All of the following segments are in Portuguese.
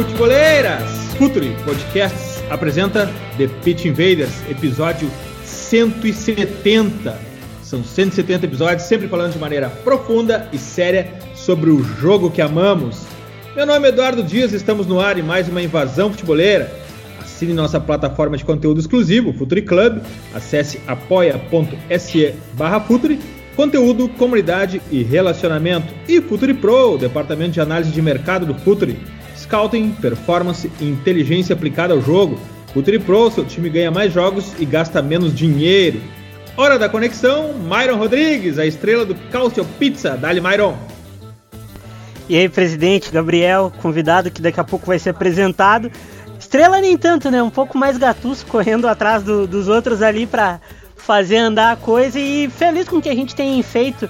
Futeboleiras! Futuri Podcasts apresenta The Pitch Invaders, episódio 170. São 170 episódios, sempre falando de maneira profunda e séria sobre o jogo que amamos. Meu nome é Eduardo Dias, estamos no ar em mais uma invasão futeboleira. Assine nossa plataforma de conteúdo exclusivo, Futuri Club. Acesse apoia.se barra Futuri conteúdo, comunidade e relacionamento. E Futuri Pro, departamento de análise de mercado do Futuri. Scouting, performance e inteligência aplicada ao jogo. Futuri Pro, seu time ganha mais jogos e gasta menos dinheiro. Hora da conexão, Myron Rodrigues, a estrela do Calcio Pizza. Dali, Myron. E aí, presidente, Gabriel, convidado que daqui a pouco vai ser apresentado. Estrela nem tanto, né? Um pouco mais gatuso, correndo atrás do, dos outros ali para fazer andar a coisa e feliz com o que a gente tem feito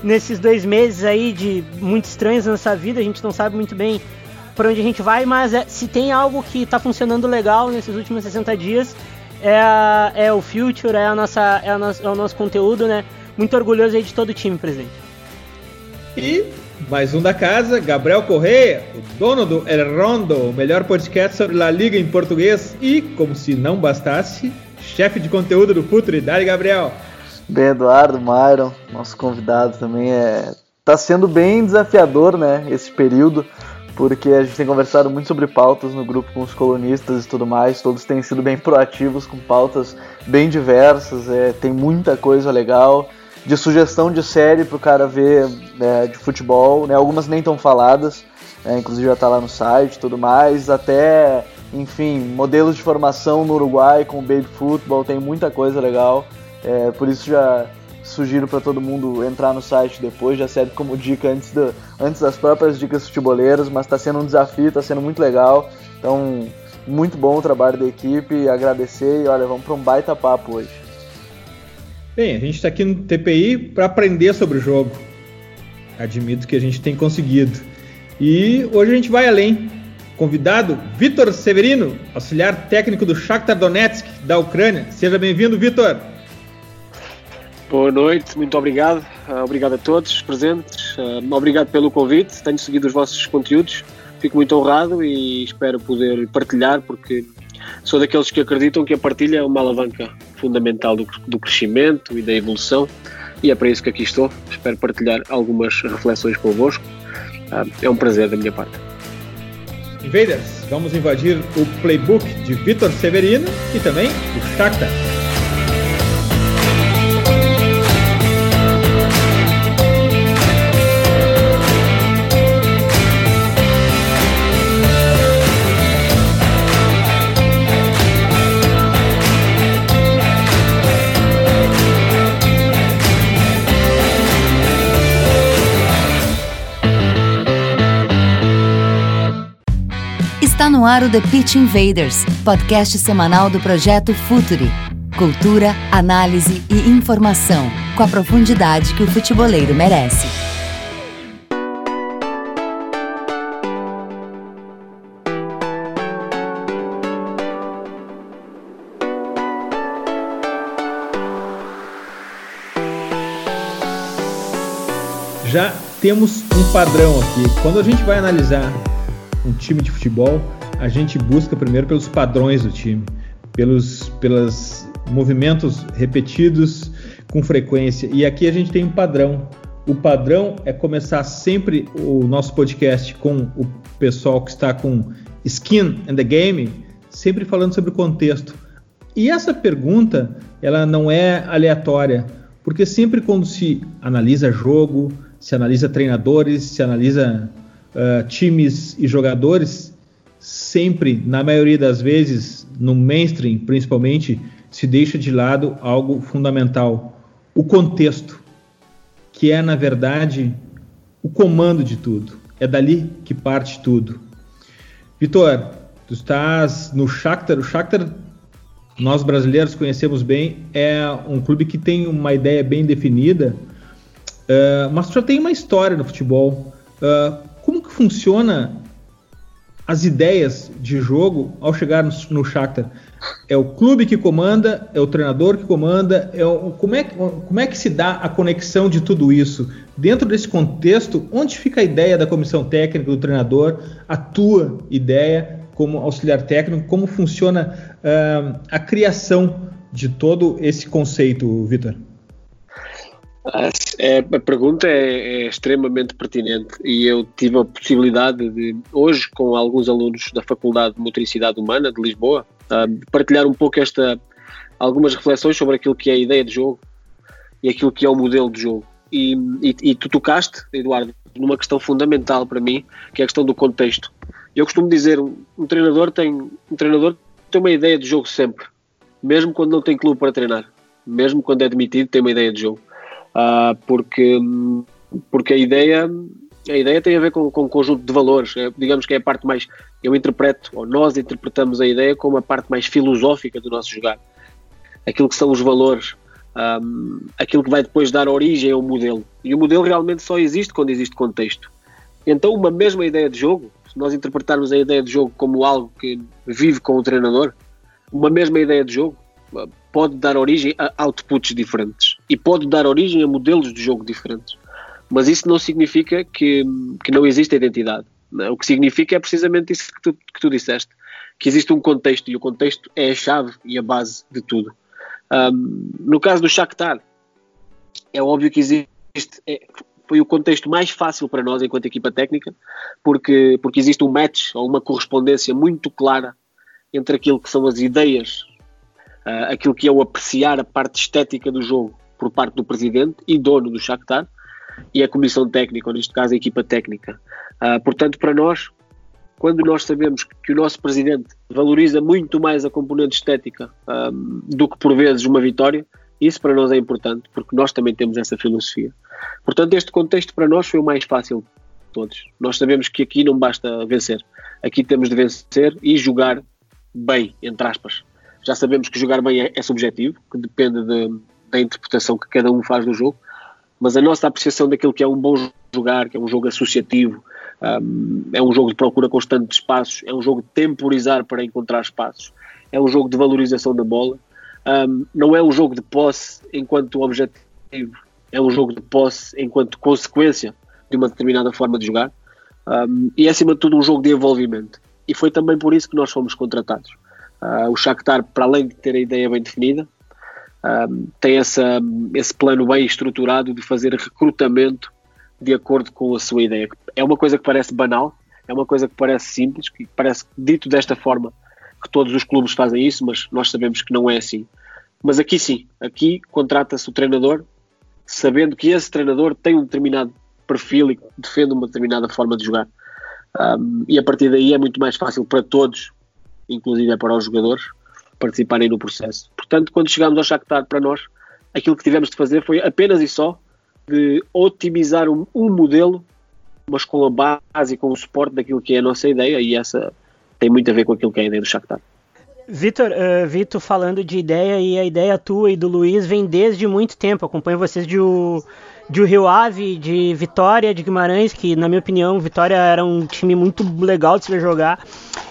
nesses dois meses aí de muito estranhos na nossa vida. A gente não sabe muito bem para onde a gente vai, mas é, se tem algo que está funcionando legal nesses últimos 60 dias é, a, é o Future, é, a nossa, é, a nosso, é o nosso conteúdo, né? Muito orgulhoso aí de todo o time, presidente. E mais um da casa, Gabriel Correia, o dono do El Rondo, o melhor podcast sobre La Liga em português e, como se não bastasse, chefe de conteúdo do Futre. Dali, Gabriel. Bem, Eduardo, Myron, nosso convidado também é. Tá sendo bem desafiador, né, esse período, porque a gente tem conversado muito sobre pautas no grupo com os colunistas e tudo mais. Todos têm sido bem proativos com pautas bem diversas, é, tem muita coisa legal de sugestão de série pro cara ver né, de futebol, né? Algumas nem tão faladas, né, inclusive já tá lá no site tudo mais, até enfim, modelos de formação no Uruguai com o Baby Football, tem muita coisa legal. É, por isso já sugiro para todo mundo entrar no site depois, já serve como dica antes, do, antes das próprias dicas futeboleiras, mas está sendo um desafio, está sendo muito legal. Então, muito bom o trabalho da equipe, agradecer e olha, vamos para um baita papo hoje. Bem, a gente está aqui no TPI para aprender sobre o jogo. Admito que a gente tem conseguido. E hoje a gente vai além. Convidado, Vitor Severino, auxiliar técnico do Shakhtar Donetsk, da Ucrânia. Seja bem-vindo, Vitor. Boa noite, muito obrigado. Uh, obrigado a todos presentes. Uh, obrigado pelo convite. Tenho seguido os vossos conteúdos. Fico muito honrado e espero poder partilhar, porque sou daqueles que acreditam que a partilha é uma alavanca fundamental do, do crescimento e da evolução. E é para isso que aqui estou. Espero partilhar algumas reflexões convosco. Uh, é um prazer da minha parte. Invaders, vamos invadir o playbook de Vitor Severino e também o Shakhtar. No ar o The Pitch Invaders, podcast semanal do projeto Futuri. Cultura, análise e informação, com a profundidade que o futeboleiro merece. Já temos um padrão aqui. Quando a gente vai analisar um time de futebol, a gente busca primeiro pelos padrões do time, pelos pelos movimentos repetidos com frequência. E aqui a gente tem um padrão. O padrão é começar sempre o nosso podcast com o pessoal que está com skin in the game, sempre falando sobre o contexto. E essa pergunta, ela não é aleatória, porque sempre quando se analisa jogo, se analisa treinadores, se analisa uh, times e jogadores, sempre, na maioria das vezes, no mainstream principalmente, se deixa de lado algo fundamental: o contexto, que é, na verdade, o comando de tudo. É dali que parte tudo. Vitor, tu estás no Shakhtar. O Shakhtar, nós brasileiros conhecemos bem, é um clube que tem uma ideia bem definida, uh, mas tu já tem uma história no futebol. Uh, como que funciona as ideias de jogo ao chegar no, no Shakhtar? É o clube que comanda, é o treinador que comanda, é o, como, é, como é que se dá a conexão de tudo isso? Dentro desse contexto, onde fica a ideia da comissão técnica, do treinador, a tua ideia como auxiliar técnico, como funciona uh, a criação de todo esse conceito, Vitor? É, a pergunta é, é, extremamente pertinente e eu tive a possibilidade de, hoje, com alguns alunos da Faculdade de Motricidade Humana de Lisboa, uh, partilhar um pouco esta, algumas reflexões sobre aquilo que é a ideia de jogo e aquilo que é o modelo de jogo. E, e, e tu tocaste, Eduardo, numa questão fundamental para mim, que é a questão do contexto. Eu costumo dizer, um treinador tem um treinador tem uma ideia de jogo sempre, mesmo quando não tem clube para treinar, mesmo quando é demitido tem uma ideia de jogo uh, porque, porque a ideia a ideia tem a ver com, com um conjunto de valores, é, digamos que é a parte mais, eu interpreto, ou nós interpretamos a ideia como a parte mais filosófica do nosso jogar, aquilo que são os valores, um, aquilo que vai depois dar origem ao modelo, e o modelo realmente só existe quando existe contexto. Então uma mesma ideia de jogo, se nós interpretarmos a ideia de jogo como algo que vive com o treinador, uma mesma ideia de jogo pode dar origem a outputs diferentes e pode dar origem a modelos de jogo diferentes. Mas isso não significa que, que não existe identidade. Não? O que significa é precisamente isso que tu, que tu disseste, que existe um contexto e o contexto é a chave e a base de tudo. Um, no caso do Shakhtar, é óbvio que existe é, foi o contexto mais fácil para nós enquanto equipa técnica, porque, porque existe um match ou uma correspondência muito clara entre aquilo que são as ideias uh, aquilo que é o apreciar a parte estética do jogo por parte do presidente e dono do Shakhtar e a comissão técnica, ou neste caso a equipa técnica. Uh, portanto, para nós, quando nós sabemos que o nosso presidente valoriza muito mais a componente estética um, do que por vezes uma vitória, isso para nós é importante, porque nós também temos essa filosofia. Portanto, este contexto para nós foi o mais fácil de todos. Nós sabemos que aqui não basta vencer, aqui temos de vencer e jogar bem, entre aspas. Já sabemos que jogar bem é, é subjetivo, que depende de, da interpretação que cada um faz do jogo, mas a nossa apreciação daquilo que é um bom jogar, que é um jogo associativo, um, é um jogo de procura constante de espaços, é um jogo de temporizar para encontrar espaços, é um jogo de valorização da bola, um, não é um jogo de posse enquanto objetivo, é um jogo de posse enquanto consequência de uma determinada forma de jogar, um, e é acima de tudo um jogo de envolvimento. E foi também por isso que nós fomos contratados. Uh, o Shakhtar, para além de ter a ideia bem definida, tem essa, esse plano bem estruturado de fazer recrutamento de acordo com a sua ideia. É uma coisa que parece banal, é uma coisa que parece simples, que parece dito desta forma que todos os clubes fazem isso, mas nós sabemos que não é assim. Mas aqui sim, aqui contrata-se o treinador sabendo que esse treinador tem um determinado perfil e defende uma determinada forma de jogar. Um, e a partir daí é muito mais fácil para todos inclusive é para os jogadores participarem no processo. Portanto, quando chegámos ao Shakhtar para nós, aquilo que tivemos de fazer foi apenas e só de otimizar um, um modelo, mas com a base e com o suporte daquilo que é a nossa ideia e essa tem muito a ver com aquilo que é a ideia do Shakhtar. Vitor, uh, Vitor falando de ideia e a ideia tua e do Luiz vem desde muito tempo. Acompanho vocês de o, de o Rio Ave, de Vitória, de Guimarães, que na minha opinião Vitória era um time muito legal de se ver jogar.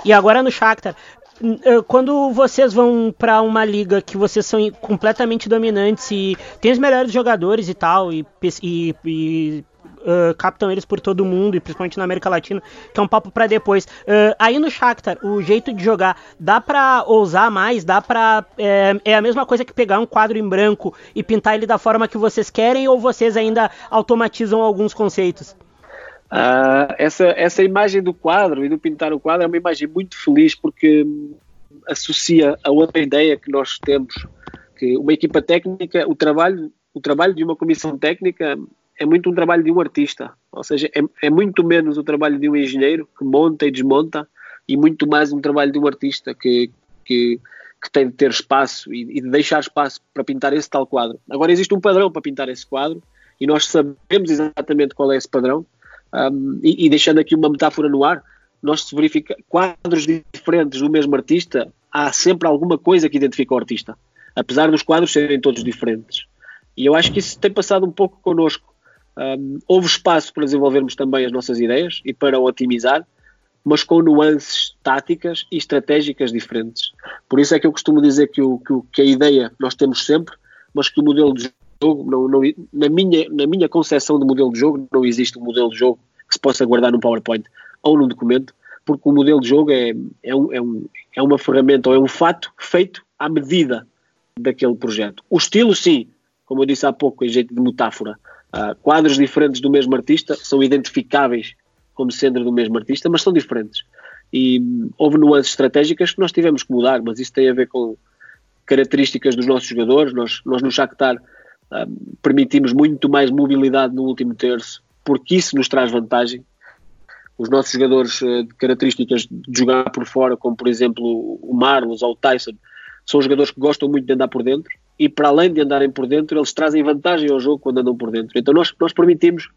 E agora no Shakhtar. Eh, quando vocês vão para uma liga que vocês são completamente dominantes e tem os melhores jogadores e tal, e, e, e uh, captam eles por todo mundo, e principalmente na América Latina, que é um papo para depois. Uh, aí no Shakhtar, o jeito de jogar, dá para ousar mais? Dá para é, é, a mesma coisa que pegar um quadro em branco e pintar ele da forma que vocês querem, ou vocês ainda automatizam alguns conceitos? Uh, essa, essa imagem do quadro e do pintar o quadro é uma imagem muito feliz porque associa a outra ideia que nós temos, que uma equipa técnica, o trabalho, o trabalho de uma comissão técnica é muito um trabalho de um artista, ou seja, é, é, muito menos o trabalho de um engenheiro que monta e desmonta e muito mais um trabalho de um artista que, que, que tem de ter espaço e, e, de deixar espaço para pintar esse tal quadro. Agora existe um padrão para pintar esse quadro e nós sabemos exatamente qual é esse padrão um, e, e, deixando aqui uma metáfora no ar, nós se verifica quadros diferentes do mesmo artista, há sempre alguma coisa que identifica o artista, apesar dos quadros serem todos diferentes. E eu acho que isso tem passado um pouco connosco. Um, houve espaço para desenvolvermos também as nossas ideias e para otimizar, mas com nuances táticas e estratégicas diferentes. Por isso é que eu costumo dizer que, o, que, o, que a ideia nós temos sempre, mas que o modelo de jogo, não, não, na, minha, na minha concepção de modelo de jogo, não existe um modelo de jogo que se possa guardar num PowerPoint ou num documento, porque o modelo de jogo é, é, um, é, um, é uma ferramenta ou é um fato feito à medida daquele projeto. O estilo, sim, como eu disse há pouco, em jeito de metáfora, uh, quadros diferentes do mesmo artista são identificáveis como sendo do mesmo artista, mas são diferentes. E hum, houve nuances estratégicas que nós tivemos que mudar, mas isso tem a ver com características dos nossos jogadores. Nós, nós no Shakhtar um, permitimos muito mais mobilidade no último terço, porque isso nos traz vantagem. Os nossos jogadores uh, de características de jogar por fora, como por exemplo o Marlos ou o Tyson, são jogadores que gostam muito de andar por dentro e para além de andarem por dentro, eles trazem vantagem ao jogo quando andam por dentro. Então nós, nós permitimos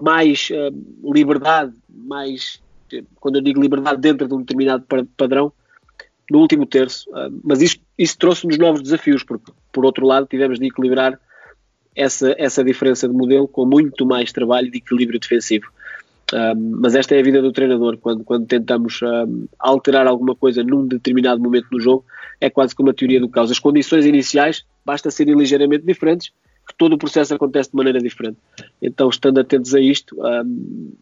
mais uh, liberdade, mais, quando eu digo liberdade dentro de um determinado padrão, no último terço. Uh, mas isso trouxe-nos novos desafios, porque por outro lado tivemos de equilibrar essa, essa diferença de modelo com muito mais trabalho de equilíbrio defensivo. Um, mas esta é a vida do treinador. Quando, quando tentamos um, alterar alguma coisa num determinado momento do jogo, é quase como a teoria do caos. As condições iniciais basta serem ligeiramente diferentes, que todo o processo acontece de maneira diferente. Então, estando atentos a isto, um,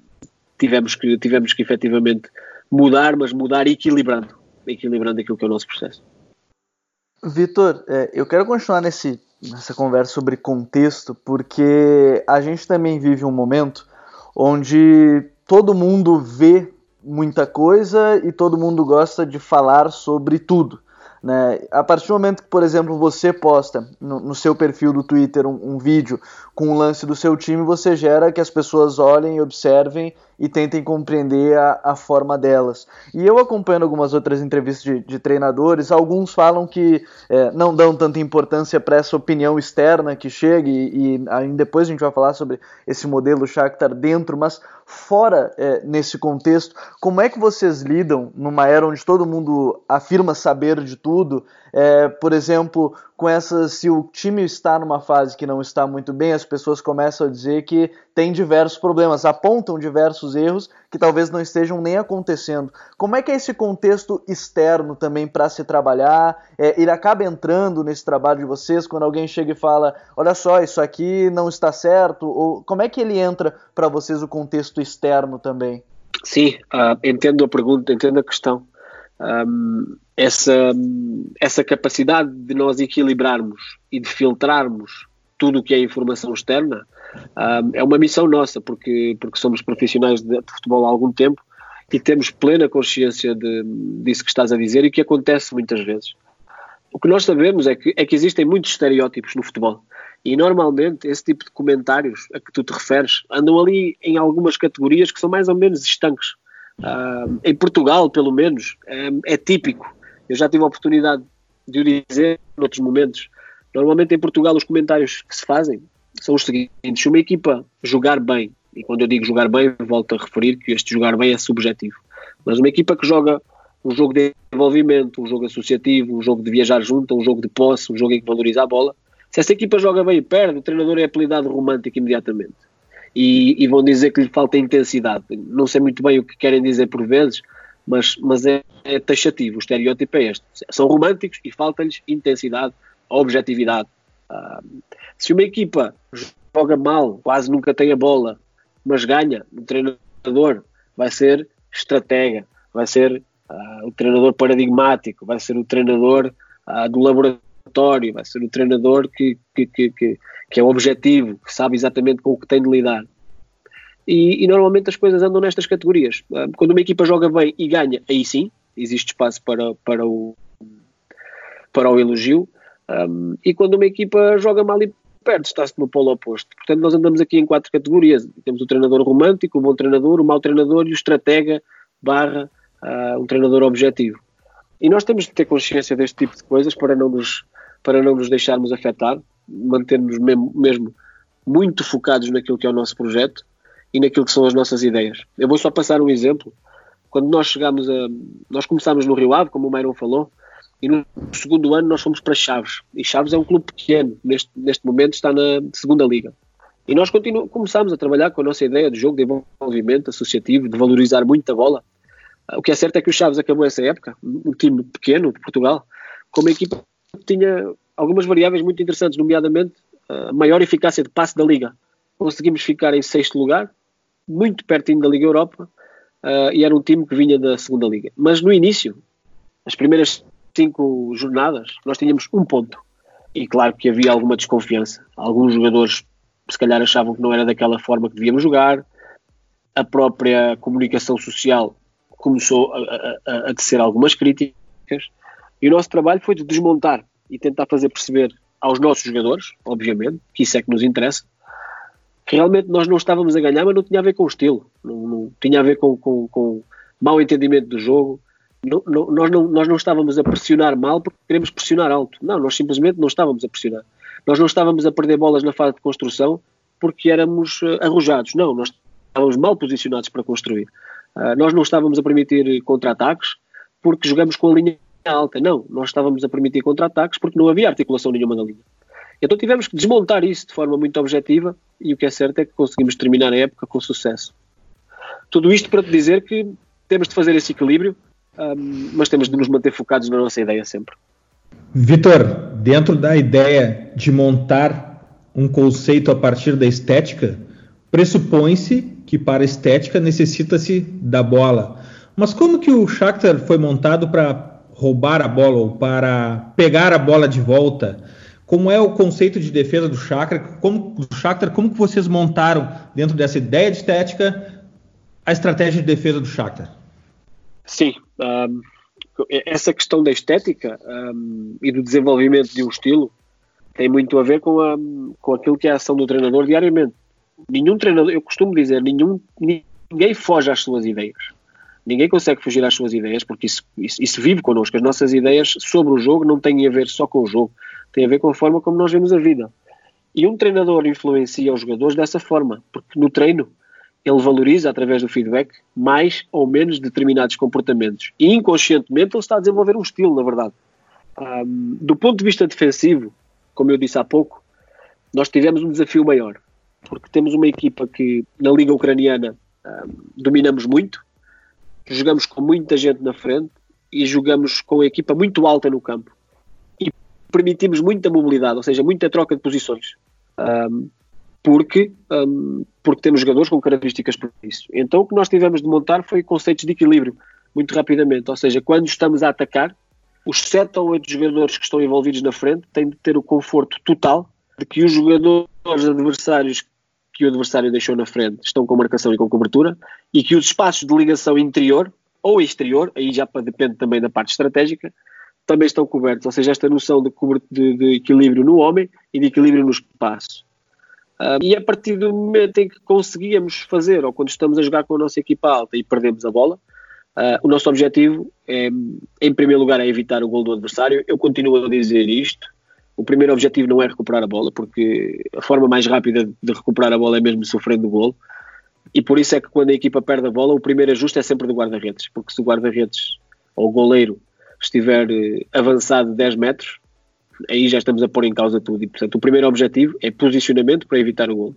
tivemos, que, tivemos que efetivamente mudar, mas mudar equilibrando, equilibrando aquilo que é o nosso processo. Vitor, é, eu quero continuar nesse, nessa conversa sobre contexto, porque a gente também vive um momento onde todo mundo vê muita coisa e todo mundo gosta de falar sobre tudo. Né? A partir do momento que, por exemplo, você posta no, no seu perfil do Twitter um, um, vídeo com um lance do seu time, você gera que as pessoas olhem, observem e tentem compreender a, a forma delas. E eu acompanhando algumas outras entrevistas de, de treinadores, alguns falam que é, não dão tanta importância para essa opinião externa que chega, e, e depois a gente vai falar sobre esse modelo Shakhtar dentro, mas fora é, nesse contexto, como é que vocês lidam numa era onde todo mundo afirma saber de tudo? É, por exemplo, com essa, se o time está numa fase que não está muito bem, as pessoas começam a dizer que tem diversos problemas, apontam diversos erros que talvez não estejam nem acontecendo. Como é que é esse contexto externo também para se trabalhar? É, ele acaba entrando nesse trabalho de vocês quando alguém chega e fala: olha só, isso aqui não está certo? Ou como é que ele entra para vocês o contexto externo também? Sim, uh, entendo a pergunta, entendo a questão. Um, essa, essa capacidade de nós equilibrarmos e de filtrarmos tudo o que é informação externa um, é uma missão nossa, porque, porque somos profissionais de, de, futebol há algum tempo e temos plena consciência de, disso que estás a dizer e que acontece muitas vezes. O que nós sabemos é que, é que existem muitos estereótipos no futebol e normalmente esse tipo de comentários a que tu te referes andam ali em algumas categorias que são mais ou menos estanques. Uh, em Portugal, pelo menos, é, é, típico. Eu já tive a oportunidade de o dizer em outros momentos. Normalmente em Portugal os comentários que se fazem são os seguintes: se uma equipa jogar bem, e quando eu digo jogar bem, volto a referir que este jogar bem é subjetivo, mas uma equipa que joga um jogo de envolvimento, um jogo associativo, um jogo de viajar junto, um jogo de posse, um jogo em que valoriza a bola, se essa equipa joga bem e perde, o treinador é apelidado romântico imediatamente. E, e, vão dizer que lhe falta intensidade. Não sei muito bem o que querem dizer por vezes, mas, mas é, é taxativo. O estereótipo é este. São românticos e falta-lhes intensidade, objetividade. Uh, se uma equipa joga mal, quase nunca tem a bola, mas ganha, o treinador vai ser estratega, vai ser uh, o treinador paradigmático, vai ser o treinador uh, do laboratório, vai ser o treinador que, que, que, que, é objetivo, que sabe exatamente com o que tem de lidar. E, e, normalmente as coisas andam nestas categorias. Quando uma equipa joga bem e ganha, aí sim, existe espaço para, para, o, para o elogio. Um, e quando uma equipa joga mal e perde, está-se no polo oposto. Portanto, nós andamos aqui em quatro categorias. Temos o treinador romântico, o bom treinador, o mau treinador e o estratega barra uh, um treinador objetivo. E nós temos de ter consciência deste tipo de coisas para não nos, para não nos deixarmos afetar, manter-nos mesmo, mesmo muito focados naquilo que é o nosso projeto e naquilo que são as nossas ideias. Eu vou só passar um exemplo. Quando nós chegamos a. Nós começámos no Rio Ave, como o Mairon falou, e no segundo ano nós fomos para Chaves. E Chaves é um clube pequeno, neste, neste momento está na segunda liga. E nós continu, começámos a trabalhar com a nossa ideia de jogo de envolvimento associativo, de valorizar muito a bola. O que é certo é que o Chaves acabou essa época, um time pequeno de Portugal, com uma equipa que tinha algumas variáveis muito interessantes, nomeadamente a maior eficácia de passe da Liga. Conseguimos ficar em sexto lugar, muito pertinho da Liga Europa, uh, e era um time que vinha da segunda Liga. Mas no início, as primeiras cinco jornadas, nós tínhamos um ponto. E claro que havia alguma desconfiança. Alguns jogadores se calhar achavam que não era daquela forma que devíamos jogar. A própria comunicação social começou a, a, a tecer algumas críticas. E o nosso trabalho foi de desmontar e tentar fazer perceber aos nossos jogadores, obviamente, que isso é que nos interessa, que realmente nós não estávamos a ganhar, mas não tinha a ver com o estilo, não, não tinha a ver com, com, com mau entendimento do jogo. Não, nós, não, nós não estávamos a pressionar mal porque queremos pressionar alto. Não, nós simplesmente não estávamos a pressionar. Nós não estávamos a perder bolas na fase de construção porque éramos uh, arrojados. Não, nós estávamos mal posicionados para construir. Uh, nós não estávamos a permitir contra-ataques porque jogamos com a linha alta. Não, nós estávamos a permitir contra-ataques porque não havia articulação nenhuma na linha. Então tivemos que desmontar isso de forma muito objetiva e o que é certo é que conseguimos terminar a época com sucesso. Tudo isto para te dizer que temos de fazer esse equilíbrio, um, mas temos de nos manter focados na nossa ideia sempre. Vitor, dentro da ideia de montar um conceito a partir da estética, pressupõe-se que para a estética necessita-se da bola. Mas como que o Shakhtar foi montado para roubar a bola ou para pegar a bola de volta? Como é o conceito de defesa do Shakhtar? Como, do Shakhtar, como que vocês montaram dentro dessa ideia de estética a estratégia de defesa do Shakhtar? Sim, um, essa questão da estética um, e do desenvolvimento de um estilo tem muito a ver com, a, com aquilo que é a ação do treinador diariamente. Nenhum treinador, eu costumo dizer, nenhum, ninguém foge às suas ideias. Ninguém consegue fugir às suas ideias porque isso, isso, isso vive connosco. As nossas ideias sobre o jogo não têm a ver só com o jogo, tem a ver com a forma como nós vemos a vida. E um treinador influencia os jogadores dessa forma, porque no treino ele valoriza, através do feedback, mais ou menos determinados comportamentos. E inconscientemente ele está a desenvolver um estilo, na verdade. Um, do ponto de vista defensivo, como eu disse há pouco, nós tivemos um desafio maior, porque temos uma equipa que na Liga Ucraniana um, dominamos muito, jogamos com muita gente na frente e jogamos com a equipa muito alta no campo permitimos muita mobilidade, ou seja, muita troca de posições. Um, porque, um, porque temos jogadores com características para isso. Então o que nós tivemos de montar foi conceitos de equilíbrio, muito rapidamente. Ou seja, quando estamos a atacar, os sete ou oito jogadores que estão envolvidos na frente têm de ter o conforto total de que os jogadores adversários que o adversário deixou na frente estão com marcação e com cobertura e que os espaços de ligação interior ou exterior, aí já depende também da parte estratégica, também estão cobertos, ou seja, esta noção de, de, de equilíbrio no homem e de equilíbrio no espaço. Uh, e a partir do momento em que conseguíamos fazer, ou quando estamos a jogar com a nossa equipa alta e perdemos a bola, uh, o nosso objetivo, é, em primeiro lugar, é evitar o gol do adversário. Eu continuo a dizer isto. O primeiro objetivo não é recuperar a bola, porque a forma mais rápida de recuperar a bola é mesmo sofrendo o gol. E por isso é que quando a equipa perde a bola, o primeiro ajuste é sempre do guarda-redes, porque se o guarda-redes ou o goleiro estiver eh, avançado 10 metros, aí já estamos a pôr em causa tudo. E, portanto, o primeiro objetivo é posicionamento para evitar o gol.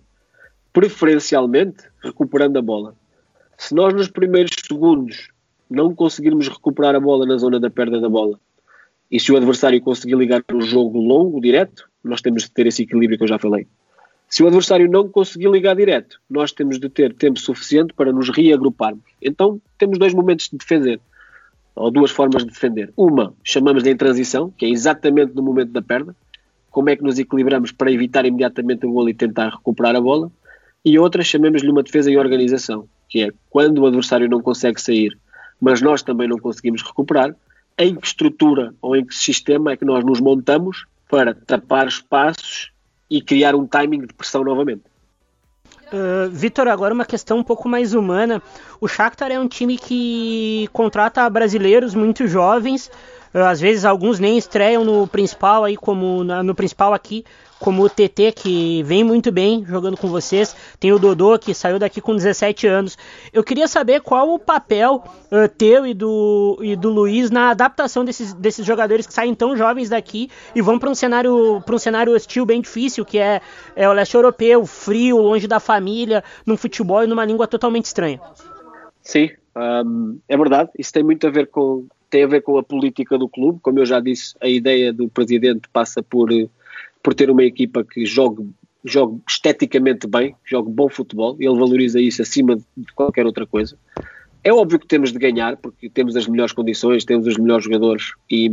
Preferencialmente, recuperando a bola. Se nós nos primeiros segundos não conseguirmos recuperar a bola na zona da perda da bola, e se o adversário conseguir ligar o jogo longo, direto, nós temos de ter esse equilíbrio que eu já falei. Se o adversário não conseguir ligar direto, nós temos de ter tempo suficiente para nos reagruparmos. Então, temos dois momentos de defender ou duas formas de defender. Uma, chamamos de em transição, que é exatamente no momento da perda, como é que nos equilibramos para evitar imediatamente o gol e tentar recuperar a bola. E outra, chamamos-lhe uma defesa em organização, que é quando o adversário não consegue sair, mas nós também não conseguimos recuperar, em que estrutura ou em que sistema é que nós nos montamos para tapar espaços e criar um timing de pressão novamente. Uh, Vitor, agora uma questão um pouco mais humana. O Shakhtar é um time que contrata brasileiros muito jovens, uh, às vezes alguns nem estreiam no principal aí como na, no principal aqui como o TT, que vem muito bem jogando com vocês, tem o Dodô, que saiu daqui com 17 anos. Eu queria saber qual o papel uh, teu e do, e do Luiz na adaptação desses, desses jogadores que saem tão jovens daqui e vão para um cenário para um cenário hostil bem difícil, que é, é o leste europeu, frio, longe da família, num futebol e numa língua totalmente estranha. Sim, um, é verdade. Isso tem muito a ver com tem a ver com a política do clube. Como eu já disse, a ideia do presidente passa por, por ter uma equipa que jogue, jogue esteticamente bem, jogue bom futebol. Ele valoriza isso acima de qualquer outra coisa. É óbvio que temos de ganhar, porque temos as melhores condições, temos os melhores jogadores e,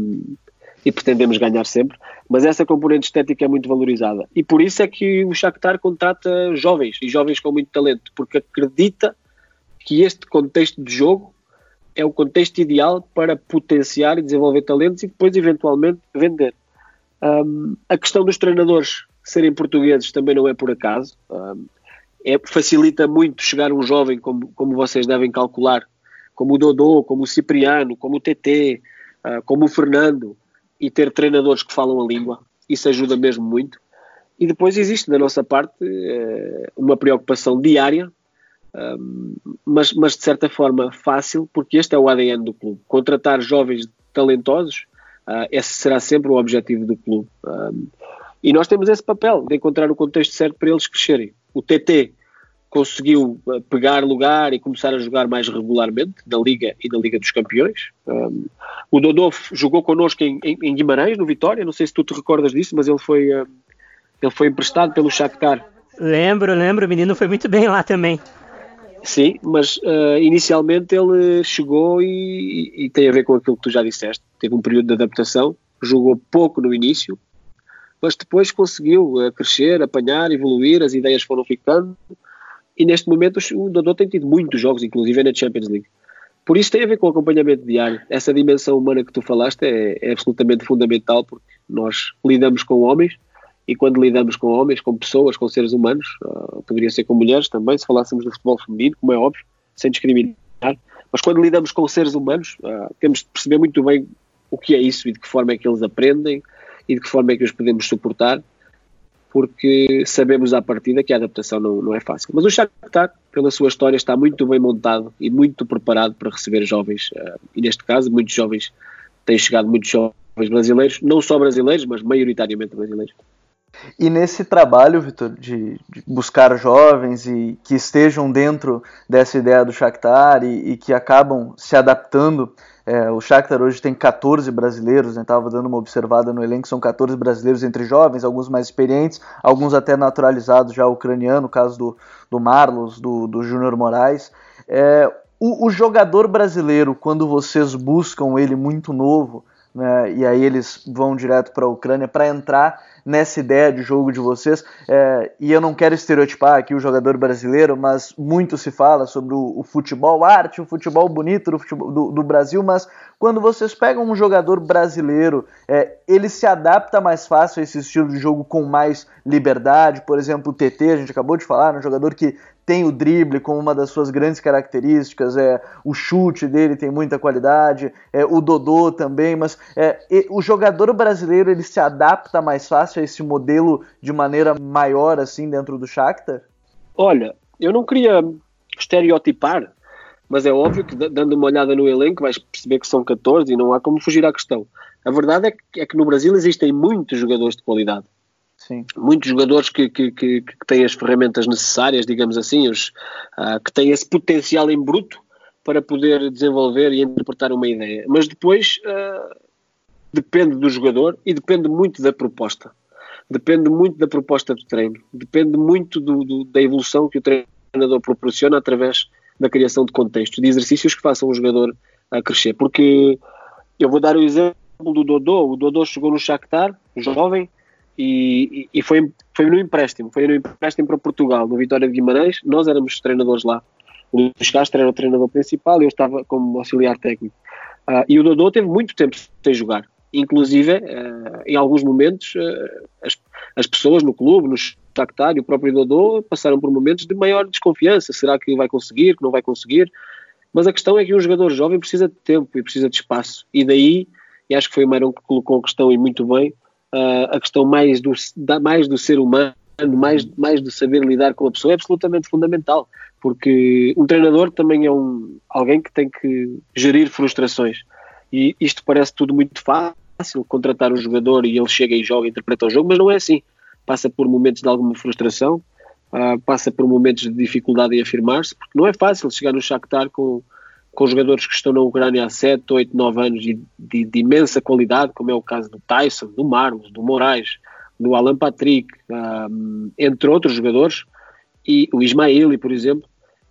e pretendemos ganhar sempre, mas essa componente estética é muito valorizada. E por isso é que o Shakhtar contrata jovens, e jovens com muito talento, porque acredita que este contexto de jogo é o contexto ideal para potenciar e desenvolver talentos e depois, eventualmente, vender. Um, a questão dos treinadores serem portugueses também não é por acaso. Um, é, facilita muito chegar um jovem, como, como vocês devem calcular, como o Dodô, como o Cipriano, como o TT, uh, como o Fernando, e ter treinadores que falam a língua. Isso ajuda mesmo muito. E depois existe da nossa parte uh, uma preocupação diária mas, mas de certa forma fácil, porque este é o ADN do clube. Contratar jovens talentosos, uh, esse será sempre o objetivo do clube. E nós temos esse papel de encontrar o contexto certo para eles crescerem. O TT conseguiu ah, pegar lugar e começar a jogar mais regularmente na Liga e na Liga dos Campeões. Um, o Dodô jogou connosco em, em, em, Guimarães, no Vitória, não sei se tu te recordas disso, mas ele foi, um, ele foi emprestado pelo Shakhtar. Lembro, lembro, o menino foi muito bem lá também. Sim, mas uh, inicialmente ele chegou e, e, tem a ver com aquilo que tu já disseste. Teve um período de adaptação, jogou pouco no início, mas depois conseguiu uh, crescer, apanhar, evoluir, as ideias foram ficando. E neste momento o Dodô tem tido muitos jogos, inclusive na Champions League. Por isso tem a ver com o acompanhamento diário. Essa dimensão humana que tu falaste é, é absolutamente fundamental, porque nós lidamos com homens e quando lidamos com homens, com pessoas, com seres humanos, uh, poderia ser com mulheres também, se falássemos do futebol feminino, como é óbvio, sem discriminar, mas quando lidamos com seres humanos, uh, temos de perceber muito bem o que é isso e de que forma é que eles aprendem e de que forma é que os podemos suportar, porque sabemos à partida que a adaptação não, não é fácil. Mas o Shakhtar, pela sua história, está muito bem montado e muito preparado para receber jovens, uh, e neste caso, muitos jovens, têm chegado muitos jovens brasileiros, não só brasileiros, mas maioritariamente brasileiros. E nesse trabalho, Vitor, de, de, buscar jovens e que estejam dentro dessa ideia do Shakhtar e, e que acabam se adaptando, é, o Shakhtar hoje tem 14 brasileiros, estava né, dando uma observada no elenco, são 14 brasileiros entre jovens, alguns mais experientes, alguns até naturalizados já ucraniano, no caso do, do Marlos, do, do Júnior Moraes. É, o, o jogador brasileiro, quando vocês buscam ele muito novo, né, e aí eles vão direto para a Ucrânia para entrar nessa ideia de jogo de vocês. É, e eu não quero estereotipar aqui o jogador brasileiro, mas muito se fala sobre o, o futebol arte, o futebol bonito do, do, do, Brasil, mas quando vocês pegam um jogador brasileiro, é, ele se adapta mais fácil a esse estilo de jogo com mais liberdade. Por exemplo, o TT, a gente acabou de falar, um jogador que tem o drible como uma das suas grandes características, é o chute dele tem muita qualidade, é o Dodô também, mas é, o jogador brasileiro ele se adapta mais fácil a esse modelo de maneira maior assim dentro do Shakhtar? Olha, eu não queria estereotipar, mas é óbvio que dando uma olhada no elenco vais perceber que são 14 e não há como fugir à questão. A verdade é que, é que no Brasil existem muitos jogadores de qualidade Sim. Muitos jogadores que, que, que, que, têm as ferramentas necessárias, digamos assim, os, uh, que têm esse potencial em bruto para poder desenvolver e interpretar uma ideia. Mas depois uh, depende do jogador e depende muito da proposta. Depende muito da proposta de treino. Depende muito do, do, da evolução que o treinador proporciona através da criação de contextos, de exercícios que façam o jogador a crescer. Porque eu vou dar o exemplo do Dodô. O Dodô chegou no Shakhtar, jovem, e, e, foi, foi no empréstimo, foi no empréstimo para Portugal, no Vitória de Guimarães, nós éramos treinadores lá. O Luís Castro era o treinador principal e eu estava como auxiliar técnico. Uh, e o Dodô teve muito tempo sem jogar. Inclusive, uh, em alguns momentos, uh, as, as, pessoas no clube, no Shakhtar e o próprio Dodô passaram por momentos de maior desconfiança. Será que vai conseguir, que não vai conseguir? Mas a questão é que um jogador jovem precisa de tempo e precisa de espaço. E daí, e acho que foi o Mairão que colocou a questão e muito bem, uh, a questão mais do, da, mais do ser humano, mais, mais do saber lidar com a pessoa é absolutamente fundamental, porque um treinador também é um, alguém que tem que gerir frustrações. E isto parece tudo muito fácil, contratar um jogador e ele chega e joga, interpreta o jogo, mas não é assim. Passa por momentos de alguma frustração, uh, passa por momentos de dificuldade em afirmar-se, porque não é fácil chegar no Shakhtar com, com jogadores que estão na Ucrânia há 7, 8, 9 anos e de, de imensa qualidade, como é o caso do Tyson, do Marlos, do Moraes, do Alan Patrick, um, entre outros jogadores, e o Ismaili, por exemplo,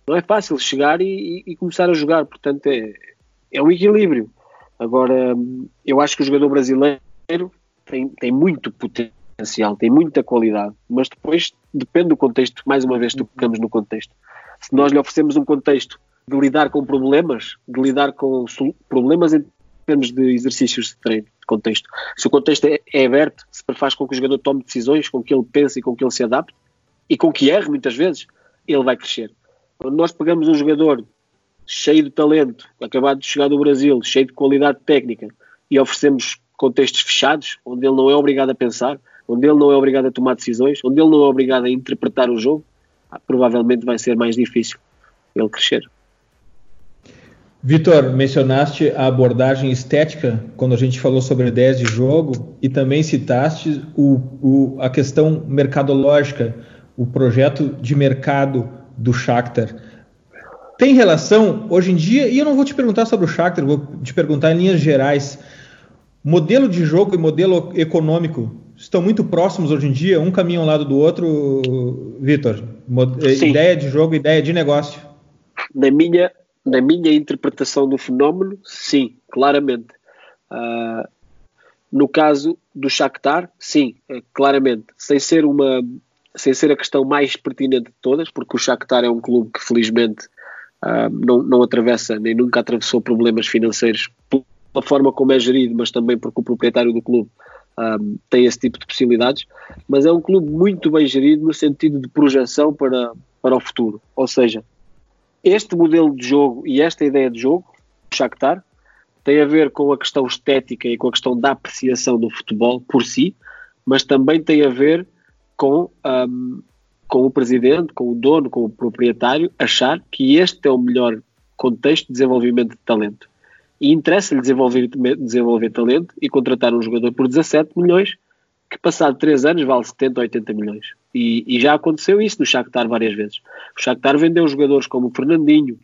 não é fácil chegar e, e, começar a jogar, portanto é, é um equilíbrio. Agora, eu acho que o jogador brasileiro tem, tem muito potencial tem muita qualidade, mas depois depende do contexto, mais uma vez tocamos no contexto. Se nós lhe oferecemos um contexto de lidar com problemas, de lidar com problemas em termos de exercícios de treino, de contexto. Se o contexto é, é aberto, se faz com que o jogador tome decisões, com que ele pense e com que ele se adapte, e com que erre muitas vezes, ele vai crescer. Quando nós pegamos um jogador cheio de talento, acabado de chegar do Brasil, cheio de qualidade técnica, e oferecemos contextos fechados, onde ele não é obrigado a pensar, onde ele não é obrigado a tomar decisões, onde ele não é obrigado a interpretar o jogo, provavelmente vai ser mais difícil ele crescer. Vitor, mencionaste a abordagem estética quando a gente falou sobre ideias de jogo e também citaste o, o, a questão mercadológica, o projeto de mercado do Shakhtar. Tem relação hoje em dia, e eu não vou te perguntar sobre o Shakhtar, vou te perguntar em linhas gerais. Modelo de jogo e modelo econômico estão muito próximos hoje em dia, um caminho ao lado do outro, Vitor? Ideia de jogo, ideia de negócio. Na minha, na minha interpretação do fenómeno, sim, claramente. Uh, no caso do Shakhtar, sim, é, claramente, sem ser uma sem ser a questão mais pertinente de todas, porque o Shakhtar é um clube que felizmente uh, não, não atravessa nem nunca atravessou problemas financeiros pela forma como é gerido, mas também porque o proprietário do clube um, tem esse tipo de possibilidades, mas é um clube muito bem gerido no sentido de projeção para, para o futuro. Ou seja, este modelo de jogo e esta ideia de jogo, o Shakhtar, tem a ver com a questão estética e com a questão da apreciação do futebol por si, mas também tem a ver com, um, com o presidente, com o dono, com o proprietário, achar que este é o melhor contexto de desenvolvimento de talento e interessa-lhe desenvolver, desenvolver talento e contratar um jogador por 17 milhões que passado 3 anos vale 70 ou 80 milhões. E, e, já aconteceu isso no Shakhtar várias vezes. O Shakhtar vendeu jogadores como o Fernandinho,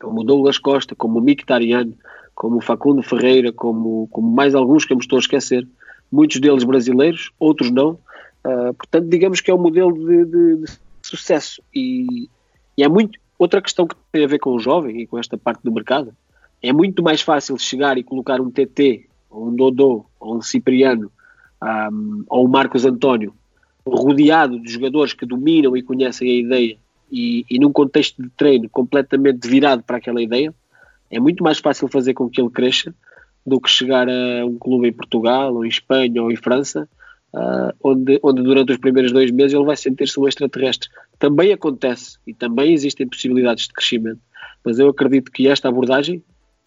como o Douglas Costa, como o Mkhitaryan, como o Facundo Ferreira, como, como mais alguns que eu me estou a esquecer. Muitos deles brasileiros, outros não. Uh, portanto, digamos que é um modelo de, de, de sucesso. E, e é muito... Outra questão que tem a ver com o jovem e com esta parte do mercado é muito mais fácil chegar e colocar um TT, ou um Dodô, ou um Cipriano, um, ou um Marcos António, rodeado de jogadores que dominam e conhecem a ideia e, e num contexto de treino completamente virado para aquela ideia, é muito mais fácil fazer com que ele cresça do que chegar a um clube em Portugal, ou em Espanha, ou em França, uh, onde, onde durante os primeiros dois meses ele vai sentir-se um extraterrestre. Também acontece e também existem possibilidades de crescimento, mas eu acredito que esta abordagem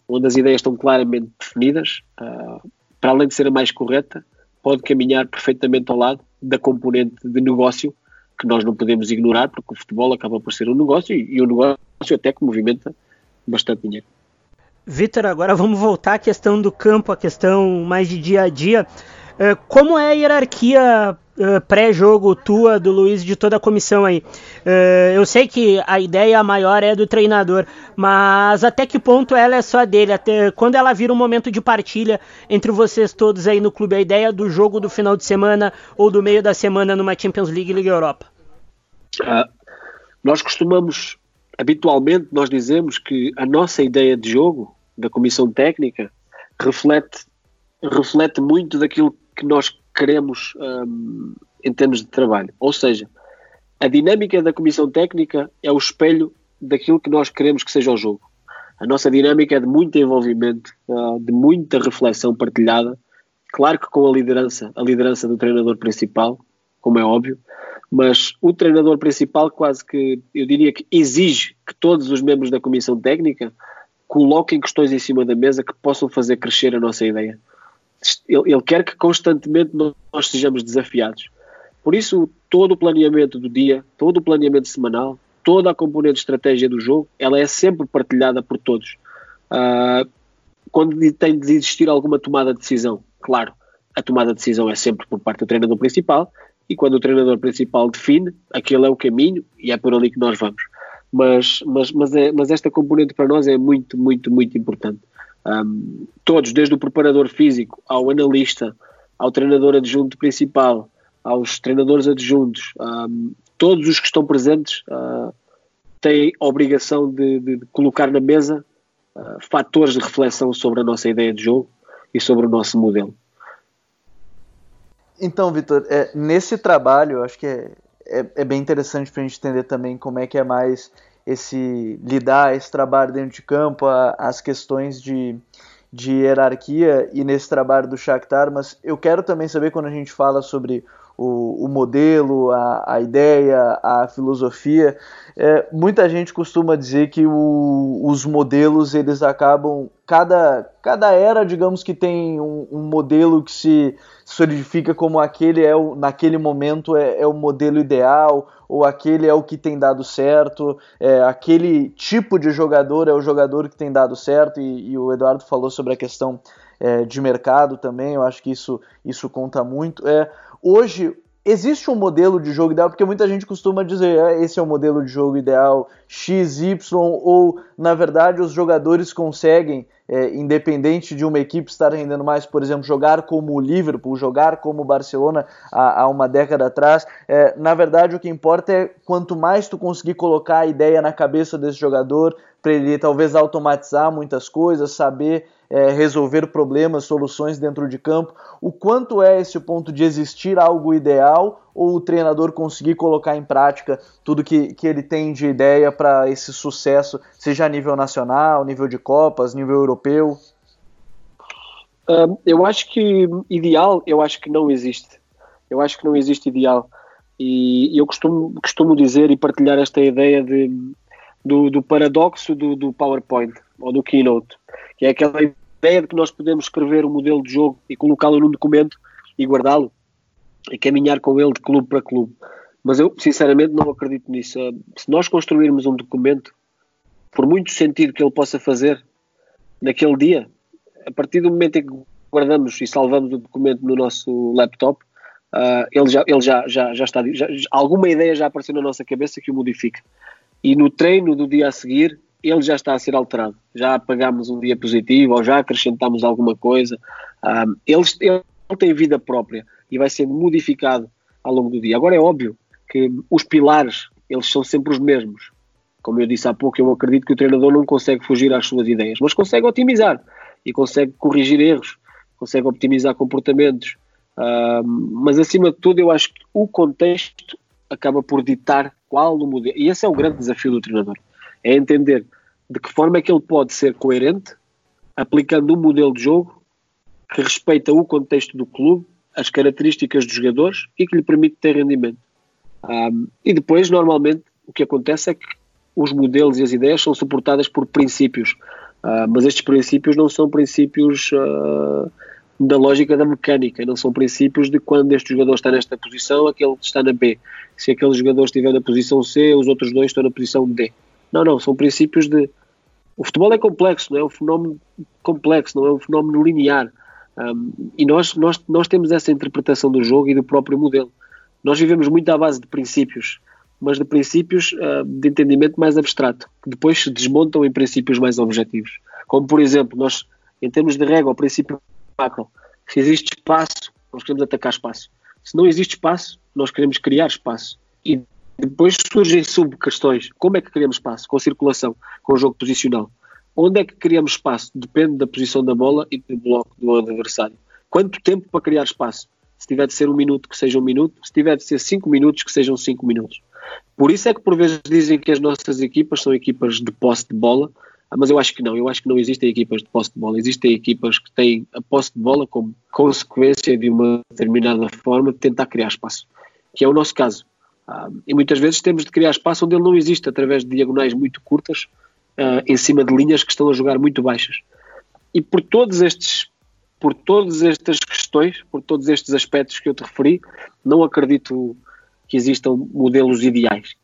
onde as ideias estão claramente definidas, uh, para além de ser a mais correta, pode caminhar perfeitamente ao lado da componente de negócio que nós não podemos ignorar, porque o futebol acaba por ser um negócio e, o negócio até que movimenta bastante dinheiro. Vitor, agora vamos voltar à questão do campo, a questão mais de dia a dia. Uh, como é a hierarquia uh, pré-jogo tua, do Luiz, de toda a comissão aí. Uh, eu sei que a ideia maior é do treinador, mas até que ponto ela é só dele? Até quando ela vira um momento de partilha entre vocês todos aí no clube, a ideia do jogo do final de semana ou do meio da semana numa Champions League Liga Europa? Uh, nós costumamos, habitualmente, nós dizemos que a nossa ideia de jogo, da comissão técnica, reflete, reflete muito daquilo que nós queremos um, em termos de trabalho. Ou seja, a dinâmica da comissão técnica é o espelho daquilo que nós queremos que seja o jogo. A nossa dinâmica é de muito envolvimento, uh, de muita reflexão partilhada. Claro que com a liderança, a liderança do treinador principal, como é óbvio, mas o treinador principal quase que, eu diria que exige que todos os membros da comissão técnica coloquem questões em cima da mesa que possam fazer crescer a nossa ideia ele, ele quer que constantemente nós sejamos desafiados. Por isso, todo o planeamento do dia, todo o planeamento semanal, toda a componente estratégia do jogo, ela é sempre partilhada por todos. Uh, quando tem de existir alguma tomada de decisão, claro, a tomada de decisão é sempre por parte do treinador principal, e quando o treinador principal define, aquele é o caminho e é por ali que nós vamos. Mas, mas, mas, é, mas esta componente para nós é muito, muito, muito importante. Um, todos, desde o preparador físico ao analista, ao treinador adjunto principal, aos treinadores adjuntos, um, todos os que estão presentes uh, têm obrigação de, de, colocar na mesa uh, fatores de reflexão sobre a nossa ideia de jogo e sobre o nosso modelo. Então, Vitor, é, nesse trabalho, acho que é, é, é bem interessante para a gente entender também como é que é mais esse lidar esse trabalho dentro de campo, a, as questões de, de hierarquia e nesse trabalho do Shakhtar, mas eu quero também saber quando a gente fala sobre o, o modelo, a, a ideia, a filosofia, é, muita gente costuma dizer que o, os modelos eles acabam cada, cada era digamos que tem um, um modelo que se solidifica como aquele é o, naquele momento é, é, o modelo ideal ou aquele é o que tem dado certo. É, aquele tipo de jogador é o jogador que tem dado certo e, e o Eduardo falou sobre a questão é, de mercado também eu acho que isso isso conta muito. É hoje existe um modelo de jogo ideal, porque muita gente costuma dizer ah, esse é o modelo de jogo ideal XY, ou na verdade os jogadores conseguem, é, independente de uma equipe estar rendendo mais, por exemplo, jogar como o Liverpool, jogar como o Barcelona há, há uma década atrás. É, na verdade, o que importa é quanto mais tu conseguir colocar a ideia na cabeça desse jogador, para ele talvez automatizar muitas coisas, saber é, resolver problemas, soluções dentro de campo. O quanto é esse ponto de existir algo ideal ou o treinador conseguir colocar em prática tudo que, que ele tem de ideia para esse sucesso, seja a nível nacional, nível de Copas, nível europeu? Uh, eu acho que ideal, eu acho que não existe. Eu acho que não existe ideal. E eu costumo, costumo dizer e partilhar esta ideia de, do, do paradoxo do, do PowerPoint ou do Keynote, que é aquela ideia de que nós podemos escrever um modelo de jogo e colocá-lo num documento e guardá-lo e caminhar com ele de clube para clube. Mas eu, sinceramente, não acredito nisso. Se nós construirmos um documento, por muito sentido que ele possa fazer naquele dia, a partir do momento em que guardamos e salvamos o documento no nosso laptop, uh, ele, já, ele já, já, já está. Já, alguma ideia já apareceu na nossa cabeça que o modifica. E no treino do dia a seguir, ele já está a ser alterado. Já apagámos um dia positivo ou já acrescentamos alguma coisa. Um, ele, ele tem vida própria e vai sendo modificado ao longo do dia. Agora é óbvio que os pilares, eles são sempre os mesmos. Como eu disse há pouco, eu acredito que o treinador não consegue fugir às suas ideias, mas consegue otimizar e consegue corrigir erros, consegue optimizar comportamentos. mas acima de tudo, eu acho que o contexto acaba por ditar qual o modelo. E esse é o grande desafio do treinador é entender de que forma é que ele pode ser coerente aplicando um modelo de jogo que respeita o contexto do clube, as características dos jogadores e que lhe permite ter rendimento. Um, e depois, normalmente, o que acontece é que os modelos e as ideias são suportadas por princípios, uh, mas estes princípios não são princípios uh, da lógica da mecânica, não são princípios de quando este jogador está nesta posição, aquele está na B. Se aquele jogador estiver na posição C, os outros dois estão na posição D. Não, não, são princípios de. O futebol é complexo, não é um fenómeno complexo, não é um fenómeno linear. Um, e nós, nós, nós temos essa interpretação do jogo e do próprio modelo. Nós vivemos muito à base de princípios, mas de princípios uh, de entendimento mais abstrato, que depois se desmontam em princípios mais objetivos. Como, por exemplo, nós, em termos de regra, o princípio macro, se existe espaço, nós queremos atacar espaço. Se não existe espaço, nós queremos criar espaço. E depois surgem sub-questões. Como é que criamos espaço? Com circulação, com jogo posicional. Onde é que criamos espaço? Depende da posição da bola e do bloco do adversário. Quanto tempo para criar espaço? Se tiver de ser um minuto, que seja um minuto. Se tiver de ser cinco minutos, que sejam cinco minutos. Por isso é que por vezes dizem que as nossas equipas são equipas de posse de bola, mas eu acho que não. Eu acho que não existem equipas de posse de bola. Existem equipas que têm a posse de bola como consequência de uma determinada forma de tentar criar espaço, que é o nosso caso. Uh, e muitas vezes temos de criar espaço onde ele não existe, através de diagonais muito curtas, uh, em cima de linhas que estão a jogar muito baixas. E por todos estes por todas estas questões, por todos estes aspectos que eu te referi, não acredito que existam modelos ideais.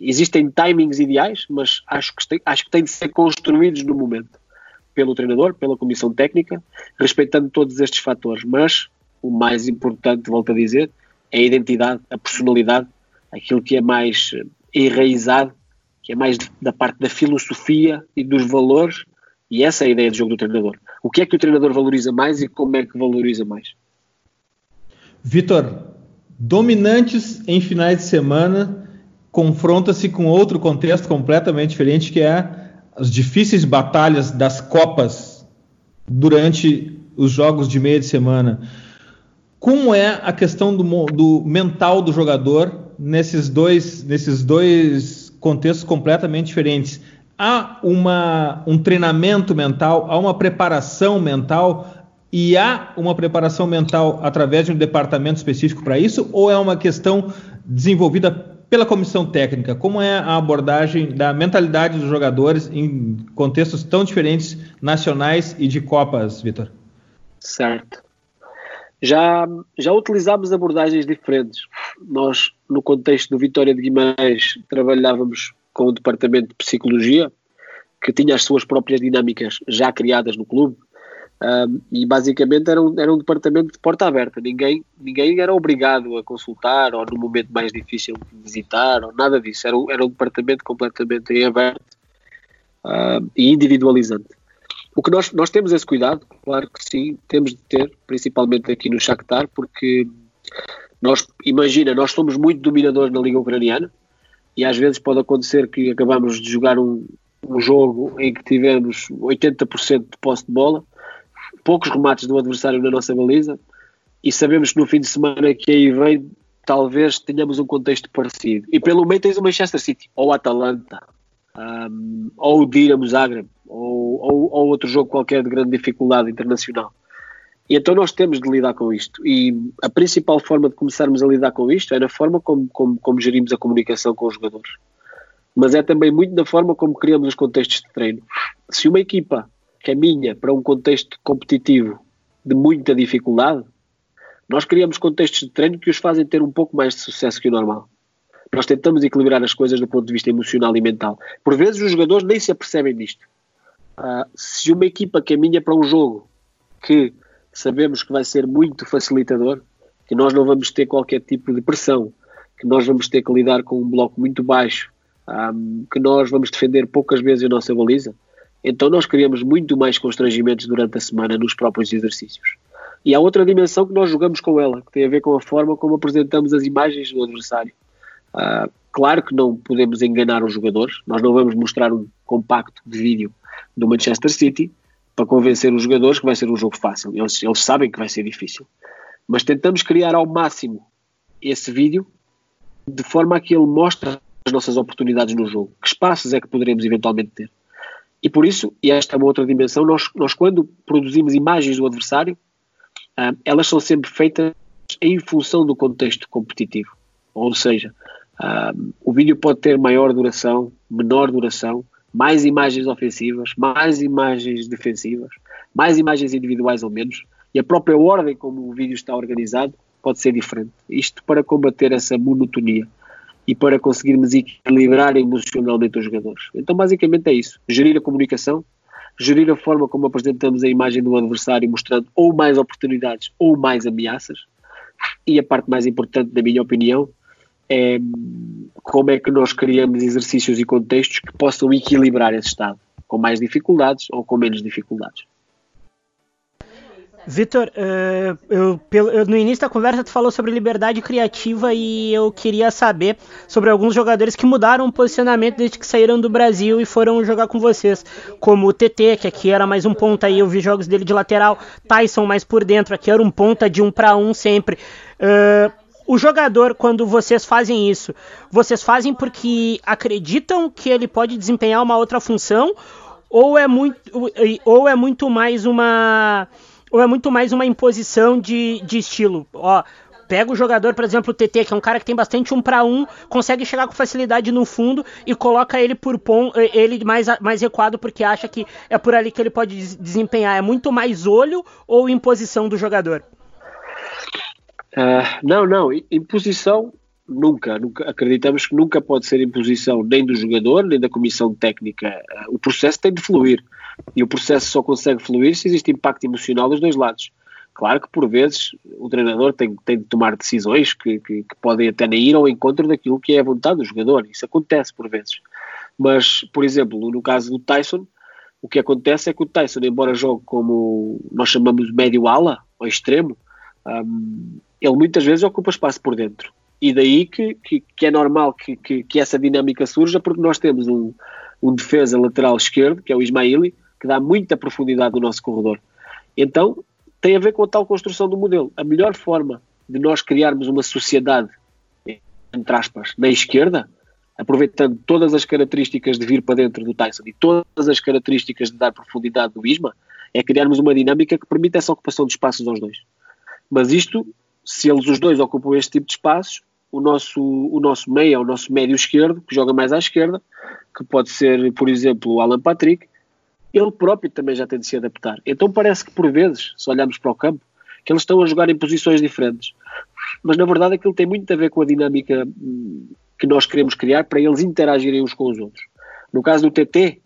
Existem timings ideais, mas acho que, tem, acho que têm de ser construídos no momento pelo treinador, pela comissão técnica, respeitando todos estes fatores. Mas o mais importante, volto a dizer, é a identidade, a personalidade, aquilo que é mais enraizado, que é mais da parte da filosofia e dos valores, e essa é a ideia do jogo do treinador. O que é que o treinador valoriza mais e como é que valoriza mais? Vitor, dominantes em finais de semana confronta-se com outro contexto completamente diferente, que é as difíceis batalhas das Copas durante os jogos de meia de semana. Como é a questão do, do mental do jogador nesses dois, nesses dois contextos completamente diferentes? Há uma, um treinamento mental, há uma preparação mental e há uma preparação mental através de um departamento específico para isso ou é uma questão desenvolvida pela comissão técnica? Como é a abordagem da mentalidade dos jogadores em contextos tão diferentes, nacionais e de Copas, Vitor? Certo. Já, já utilizámos abordagens diferentes. Nós, no contexto do Vitória de Guimarães, trabalhávamos com o departamento de psicologia, que tinha as suas próprias dinâmicas já criadas no clube, um, e basicamente era um, era um departamento de porta aberta, ninguém, ninguém era obrigado a consultar ou no momento mais difícil visitar ou nada disso, era um, era um departamento completamente em aberto uh, e individualizante. O que nós, nós temos esse cuidado, claro que sim, temos de ter, principalmente aqui no Shakhtar, porque nós, imagina, nós somos muito dominadores na Liga Ucraniana e às vezes pode acontecer que acabamos de jogar um, um jogo em que tivemos 80% de posse de bola, poucos remates do adversário na nossa baliza e sabemos que no fim de semana que aí vem talvez tenhamos um contexto parecido. E pelo meio tens o Manchester City, ou Atalanta, um, ou o Dinamo Zagreb, ou, ou, ou, outro jogo qualquer de grande dificuldade internacional. E então nós temos de lidar com isto. E a principal forma de começarmos a lidar com isto é na forma como, como, como gerimos a comunicação com os jogadores. Mas é também muito na forma como criamos os contextos de treino. Se uma equipa caminha para um contexto competitivo de muita dificuldade, nós criamos contextos de treino que os fazem ter um pouco mais de sucesso que o normal. Nós tentamos equilibrar as coisas do ponto de vista emocional e mental. Por vezes os jogadores nem se apercebem disto. Uh, se uma equipa caminha para um jogo que sabemos que vai ser muito facilitador, que nós não vamos ter qualquer tipo de pressão, que nós vamos ter que lidar com um bloco muito baixo, um, que nós vamos defender poucas vezes a nossa baliza, então nós criamos muito mais constrangimentos durante a semana nos próprios exercícios. E há outra dimensão que nós jogamos com ela, que tem a ver com a forma como apresentamos as imagens do adversário. Uh, claro que não podemos enganar os jogadores, nós não vamos mostrar um compacto de vídeo do Manchester City para convencer os jogadores que vai ser um jogo fácil. Eles, eles sabem que vai ser difícil. Mas tentamos criar ao máximo esse vídeo de forma a que ele mostre as nossas oportunidades no jogo. Que espaços é que poderemos eventualmente ter? E por isso, e esta é uma outra dimensão, nós, nós quando produzimos imagens do adversário, uh, elas são sempre feitas em função do contexto competitivo. Ou seja, uh, o vídeo pode ter maior duração, menor duração, mais imagens ofensivas, mais imagens defensivas, mais imagens individuais ou menos, e a própria ordem como o vídeo está organizado pode ser diferente. Isto para combater essa monotonia e para conseguirmos equilibrar emocionalmente os jogadores. Então, basicamente é isso: gerir a comunicação, gerir a forma como apresentamos a imagem do adversário, mostrando ou mais oportunidades ou mais ameaças. E a parte mais importante, na minha opinião, é como é que nós criamos exercícios e contextos que possam equilibrar esse estado, com mais dificuldades ou com menos dificuldades. Vitor, eu, no início da conversa tu falou sobre liberdade criativa e eu queria saber sobre alguns jogadores que mudaram o posicionamento desde que saíram do Brasil e foram jogar com vocês, como o TT, que aqui era mais um ponta aí, eu vi jogos dele de lateral, Tyson mais por dentro, aqui era um ponta de um para um sempre. Uh, o jogador, quando vocês fazem isso, vocês fazem porque acreditam que ele pode desempenhar uma outra função, ou é muito, ou é muito mais uma, ou é muito mais uma imposição de, de estilo. Ó, Pega o jogador, por exemplo, o TT, que é um cara que tem bastante um para um, consegue chegar com facilidade no fundo e coloca ele por pom, ele mais, mais recuado porque acha que é por ali que ele pode desempenhar. É muito mais olho ou imposição do jogador? Uh, não, não. Imposição nunca, nunca. Acreditamos que nunca pode ser imposição nem do jogador, nem da comissão técnica. Uh, o processo tem de fluir. E o processo só consegue fluir se existe impacto emocional dos dois lados. Claro que por vezes o treinador tem, tem de tomar decisões que, que, que, podem até nem ir ao encontro daquilo que é a vontade do jogador. Isso acontece por vezes. Mas, por exemplo, no caso do Tyson, o que acontece é que o Tyson, embora jogue como nós chamamos médio ala, ou extremo, um, ele muitas vezes ocupa espaço por dentro. E daí que, que, que é normal que, que, que, essa dinâmica surja, porque nós temos um, um defesa lateral esquerdo, que é o Ismaili, que dá muita profundidade no nosso corredor. Então, tem a ver com a tal construção do modelo. A melhor forma de nós criarmos uma sociedade, entre aspas, na esquerda, aproveitando todas as características de vir para dentro do Tyson e todas as características de dar profundidade do Isma, é criarmos uma dinâmica que permita essa ocupação de espaços aos dois. Mas isto, se eles os dois ocupam este tipo de espaços, o nosso, o nosso meio, o nosso médio esquerdo, que joga mais à esquerda, que pode ser, por exemplo, o Alan Patrick, ele próprio também já tem de se adaptar. Então parece que por vezes, se olharmos para o campo, que eles estão a jogar em posições diferentes. Mas na verdade aquilo tem muito a ver com a dinâmica hum, que nós queremos criar para eles interagirem uns com os outros. No caso do TT,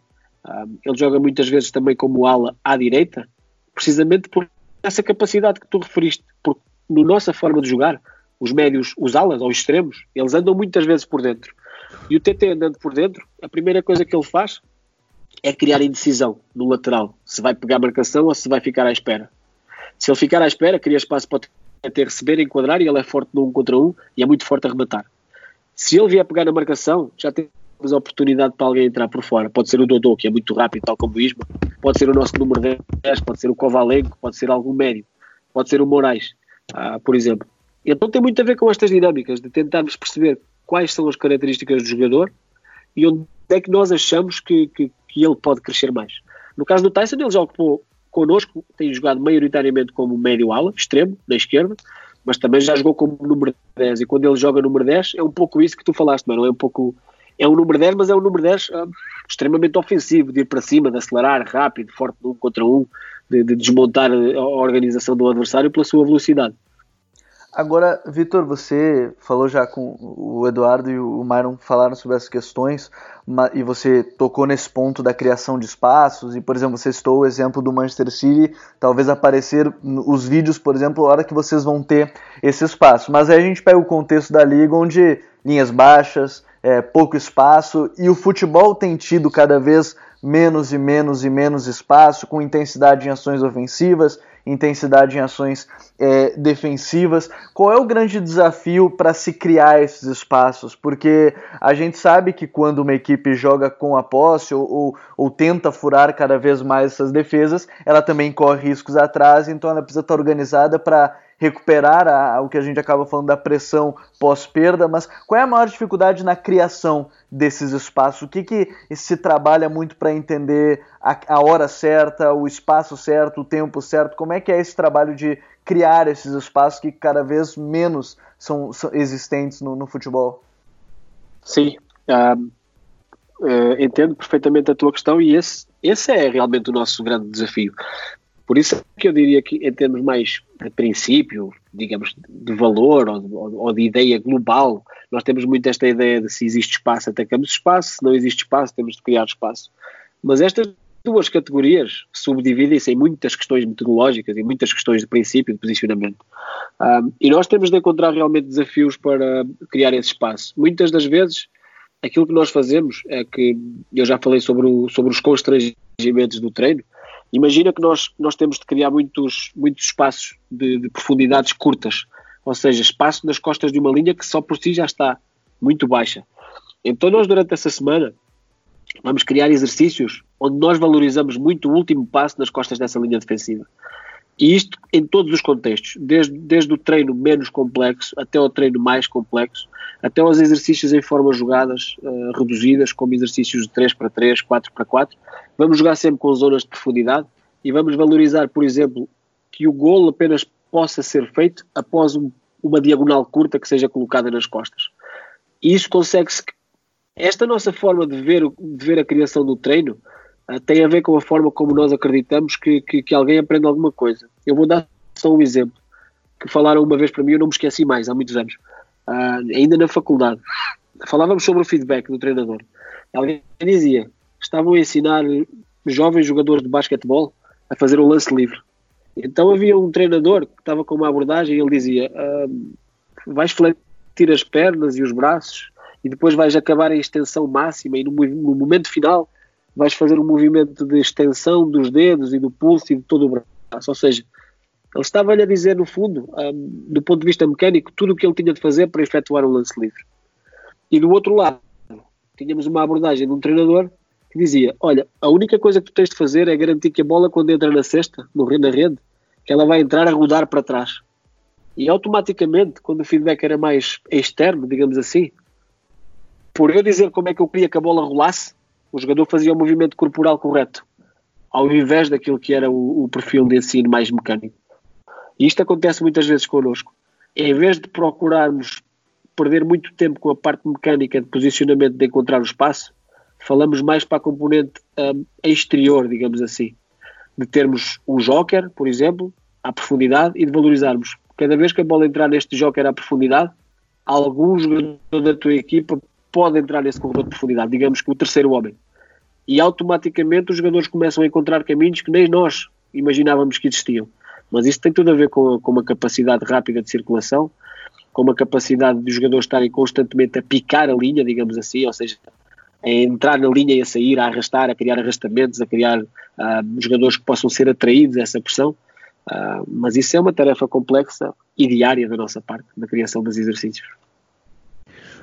hum, ele joga muitas vezes também como ala à direita, precisamente por essa capacidade que tu referiste, porque na nossa forma de jogar, os médios, os alas ou extremos, eles andam muitas vezes por dentro. E o TT andando por dentro, a primeira coisa que ele faz é criar indecisão no lateral, se vai pegar a marcação ou se vai ficar à espera. Se ele ficar à espera, cria espaço para ter receber, enquadrar e ele é forte no um contra um e é muito forte a rematar. Se ele vier pegar na marcação, já temos a oportunidade para alguém entrar por fora. Pode ser o Dodô, que é muito rápido, tal como o Isma, pode ser o nosso número 10, pode ser o Kovalenko, pode ser algum médio, pode ser o Moraes, ah, por exemplo. Então tem muito a ver com estas dinâmicas, de tentarmos perceber quais são as características do jogador e onde é que nós achamos que, que, que ele pode crescer mais. No caso do Tyson, ele já ocupou connosco, tem jogado maioritariamente como médio ala, extremo, na esquerda, mas também já jogou como número 10. E quando ele joga número 10, é um pouco isso que tu falaste, mano. É um pouco. É um número 10, mas é um número 10 um, extremamente ofensivo, de ir para cima, de acelerar rápido, forte um contra um, de, de desmontar a organização do adversário pela sua velocidade. Agora, Vitor, você falou já com o Eduardo e o Myron falaram sobre essas questões, e você tocou nesse ponto da criação de espaços, e por exemplo, você citou o exemplo do Manchester City, talvez aparecer os vídeos, por exemplo, a hora que vocês vão ter esse espaço. Mas aí a gente pega o contexto da liga, onde linhas baixas, é, pouco espaço, e o futebol tem tido cada vez menos e menos e menos espaço, com intensidade em ações ofensivas, intensidade em ações é, defensivas. Qual é o grande desafio para se criar esses espaços? Porque a gente sabe que quando uma equipe joga com a posse ou, ou, ou tenta furar cada vez mais essas defesas, ela também corre riscos atrás, então ela precisa estar organizada para recuperar a, o que a gente acaba falando da pressão pós-perda, mas qual é a maior dificuldade na criação desses espaços? O que, que se trabalha muito para entender a, a, hora certa, o espaço certo, o tempo certo? Como é que é esse trabalho de criar esses espaços que cada vez menos são, são existentes no, no, futebol? Sim, uh, entendo perfeitamente a tua questão e esse, esse é realmente o nosso grande desafio. Por isso é que eu diria que em termos mais de princípio, digamos, de valor ou ou de, ideia global, nós temos muito esta ideia de se existe espaço, atacamos espaço, se não existe espaço, temos de criar espaço. Mas estas duas categorias subdividem-se em muitas questões metodológicas e muitas questões de princípio de posicionamento. Um, e nós temos de encontrar realmente desafios para criar esse espaço. Muitas das vezes, aquilo que nós fazemos é que, eu já falei sobre, o, sobre os constrangimentos do treino, Imagina que nós, nós temos de criar muitos, muitos espaços de, de profundidades curtas, ou seja, espaço nas costas de uma linha que só por si já está muito baixa. Então nós durante essa semana vamos criar exercícios onde nós valorizamos muito o último passo nas costas dessa linha defensiva. E isto em todos os contextos, desde, desde o treino menos complexo até o treino mais complexo, até os exercícios em formas jogadas uh, reduzidas, como exercícios de 3 para 3, 4 para 4. Vamos jogar sempre com zonas de profundidade e vamos valorizar, por exemplo, que o golo apenas possa ser feito após um uma diagonal curta que seja colocada nas costas. E isso consegue-se. Esta nossa forma de ver, de ver a criação do treino uh, tem a ver com a forma como nós acreditamos que, que, que, alguém aprende alguma coisa. Eu vou dar só um exemplo que falaram uma vez para mim, eu não me esqueci mais, há muitos anos, uh, ainda na faculdade. Falávamos sobre o feedback do treinador. Alguém dizia: estavam a ensinar jovens jogadores de basquetebol a fazer um lance livre. Então havia um treinador que estava com uma abordagem e ele dizia: uh, vais fletir as pernas e os braços e depois vais acabar em extensão máxima e no, no momento final vais fazer um movimento de extensão dos dedos e do pulso e de todo o braço. Ou seja, ele estava-lhe a dizer, no fundo, um, do ponto de vista mecânico, tudo o que ele tinha de fazer para efetuar um lance livre. E do outro lado, tínhamos uma abordagem de um treinador que dizia: Olha, a única coisa que tu tens de fazer é garantir que a bola, quando entra na cesta, no na rede, que ela vai entrar a rodar para trás. E automaticamente, quando o feedback era mais externo, digamos assim, por eu dizer como é que eu queria que a bola rolasse, o jogador fazia o movimento corporal correto, ao invés daquilo que era o, o perfil de ensino mais mecânico. E isto acontece muitas vezes connosco. Em vez de procurarmos perder muito tempo com a parte mecânica de posicionamento de encontrar o espaço, falamos mais para a componente um, exterior, digamos assim. De termos um joker, por exemplo, à profundidade e de valorizarmos. Cada vez que a bola entrar neste joker à profundidade, algum jogador da tua equipa pode entrar nesse corredor de profundidade, digamos que o terceiro homem. E automaticamente os jogadores começam a encontrar caminhos que nem nós imaginávamos que existiam. Mas isso tem tudo a ver com, com uma capacidade rápida de circulação, com uma capacidade de os jogadores estarem constantemente a picar a linha, digamos assim, ou seja, a entrar na linha e a sair, a arrastar, a criar arrastamentos, a criar uh, jogadores que possam ser atraídos a essa pressão. Uh, mas isso é uma tarefa complexa e diária da nossa parte, na criação dos exercícios.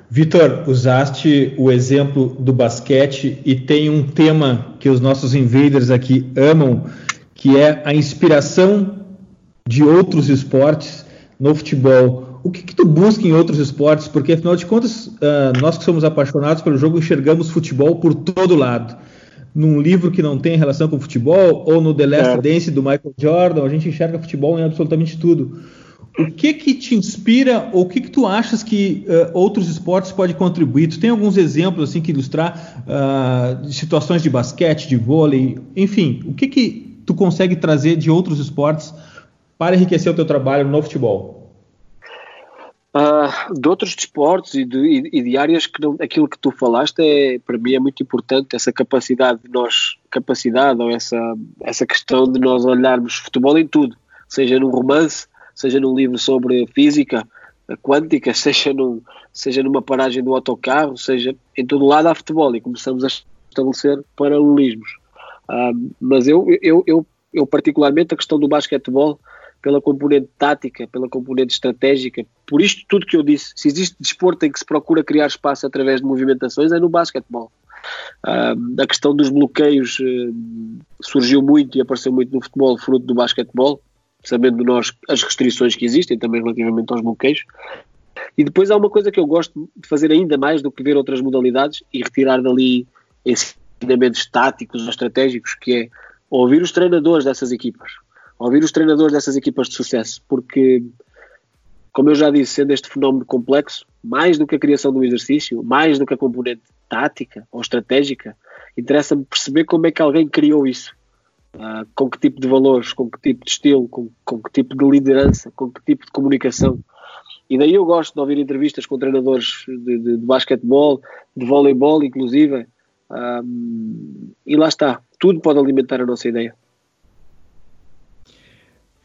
Vitor, usaste o exemplo do basquete e tem um tema que os nossos invaders aqui amam, que é a inspiração de outros esportes no futebol. O que, que tu busca em outros esportes? Porque, afinal de contas, uh, nós que somos apaixonados pelo jogo enxergamos futebol por todo lado. Num livro que não tem relação com futebol, ou no The Last é. Dance do Michael Jordan, a gente enxerga futebol em absolutamente tudo. O que que te inspira ou o que que tu achas que uh, outros esportes podem contribuir? Tu tem alguns exemplos assim que ilustrar uh, situações de basquete, de vôlei, enfim, o que que tu consegue trazer de outros esportes para enriquecer o teu trabalho no futebol? Uh, de outros desportos e de, e, de áreas que não, aquilo que tu falaste é para mim é muito importante essa capacidade de nós capacidade ou essa essa questão de nós olharmos futebol em tudo seja num romance seja num livro sobre física quântica seja num seja numa paragem do autocarro seja em todo lado há futebol e começamos a estabelecer paralelismos uh, mas eu, eu eu eu particularmente a questão do basquetebol pela componente tática, pela componente estratégica, por isto tudo que eu disse. Se existe desporto em que se procura criar espaço através de movimentações, é no basquetebol. Uh, a questão dos bloqueios uh, surgiu muito e apareceu muito no futebol, fruto do basquetebol, sabendo nós as restrições que existem também relativamente aos bloqueios. E depois há uma coisa que eu gosto de fazer ainda mais do que ver outras modalidades e retirar dali ensinamentos táticos ou estratégicos, que é ouvir os treinadores dessas equipas ouvir os treinadores dessas equipas de sucesso, porque, como eu já disse, sendo este fenómeno complexo, mais do que a criação do exercício, mais do que a componente tática ou estratégica, interessa-me perceber como é que alguém criou isso. Uh, com que tipo de valores, com que tipo de estilo, com, com que tipo de liderança, com que tipo de comunicação. E daí eu gosto de ouvir entrevistas com treinadores de, de, de basquetebol, de voleibol, inclusive. Um, e lá está, tudo pode alimentar a nossa ideia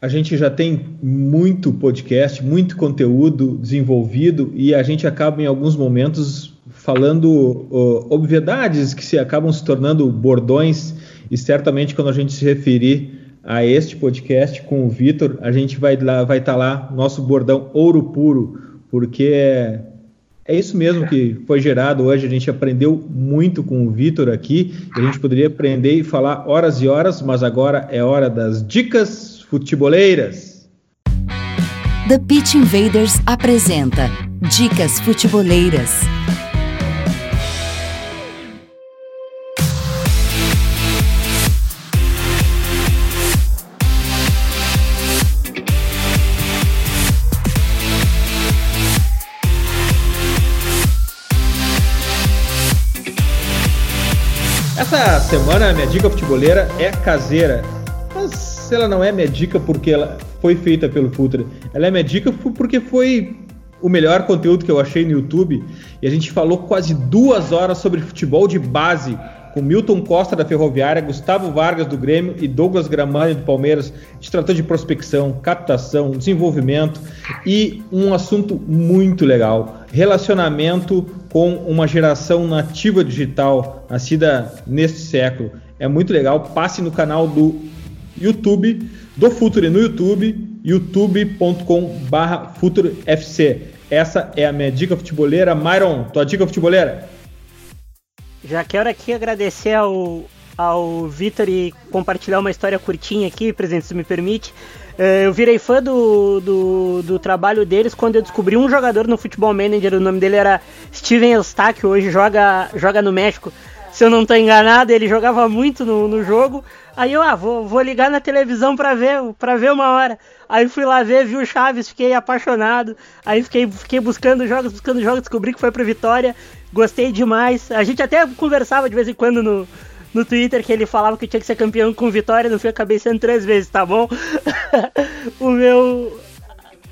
a gente já tem muito podcast, muito conteúdo desenvolvido e a gente acaba em alguns momentos falando uh, obviedades que se acabam se tornando bordões e certamente quando a gente se referir a este podcast com o Vitor, a gente vai lá, vai estar tá lá nosso bordão ouro puro, porque é, é isso mesmo que foi gerado hoje. A gente aprendeu muito com o Vitor aqui. A gente poderia aprender e falar horas e horas, mas agora é hora das dicas futeboleiras. The Pitch Invaders apresenta Dicas Futeboleiras. Esta semana minha dica futeboleira é caseira. Mas ela não é minha dica porque ela foi feita pelo Futre. Ela é minha dica porque foi o melhor conteúdo que eu achei no YouTube. E a gente falou quase duas horas sobre futebol de base com Milton Costa da Ferroviária, Gustavo Vargas do Grêmio e Douglas Gramani do Palmeiras. Gente tratou de prospecção, captação, desenvolvimento e um assunto muito legal: relacionamento com uma geração nativa digital nascida neste século. É muito legal. Passe no canal do YouTube do Futuri no YouTube, youtube.com/futurofc. Essa é a minha dica futeboleira. Myron, tua dica futeboleira? Já quero aqui agradecer ao, ao Vitor e compartilhar uma história curtinha aqui, presidente, se me permite. É, eu virei fã do, do, do, trabalho deles quando eu descobri um jogador no Futebol Manager, o nome dele era Steven Eustáquio, hoje joga, joga no México. Se eu não estou enganado, ele jogava muito no, no jogo. Aí eu, ah, vou, vou ligar na televisão para ver, para ver uma hora. Aí fui lá ver, vi o Chaves, fiquei apaixonado. Aí fiquei, fiquei buscando jogos, buscando jogos, descobri que foi pra Vitória. Gostei demais. A gente até conversava de vez em quando no, no Twitter que ele falava que tinha que ser campeão com vitória, eu acabei sendo três vezes, tá bom? o meu.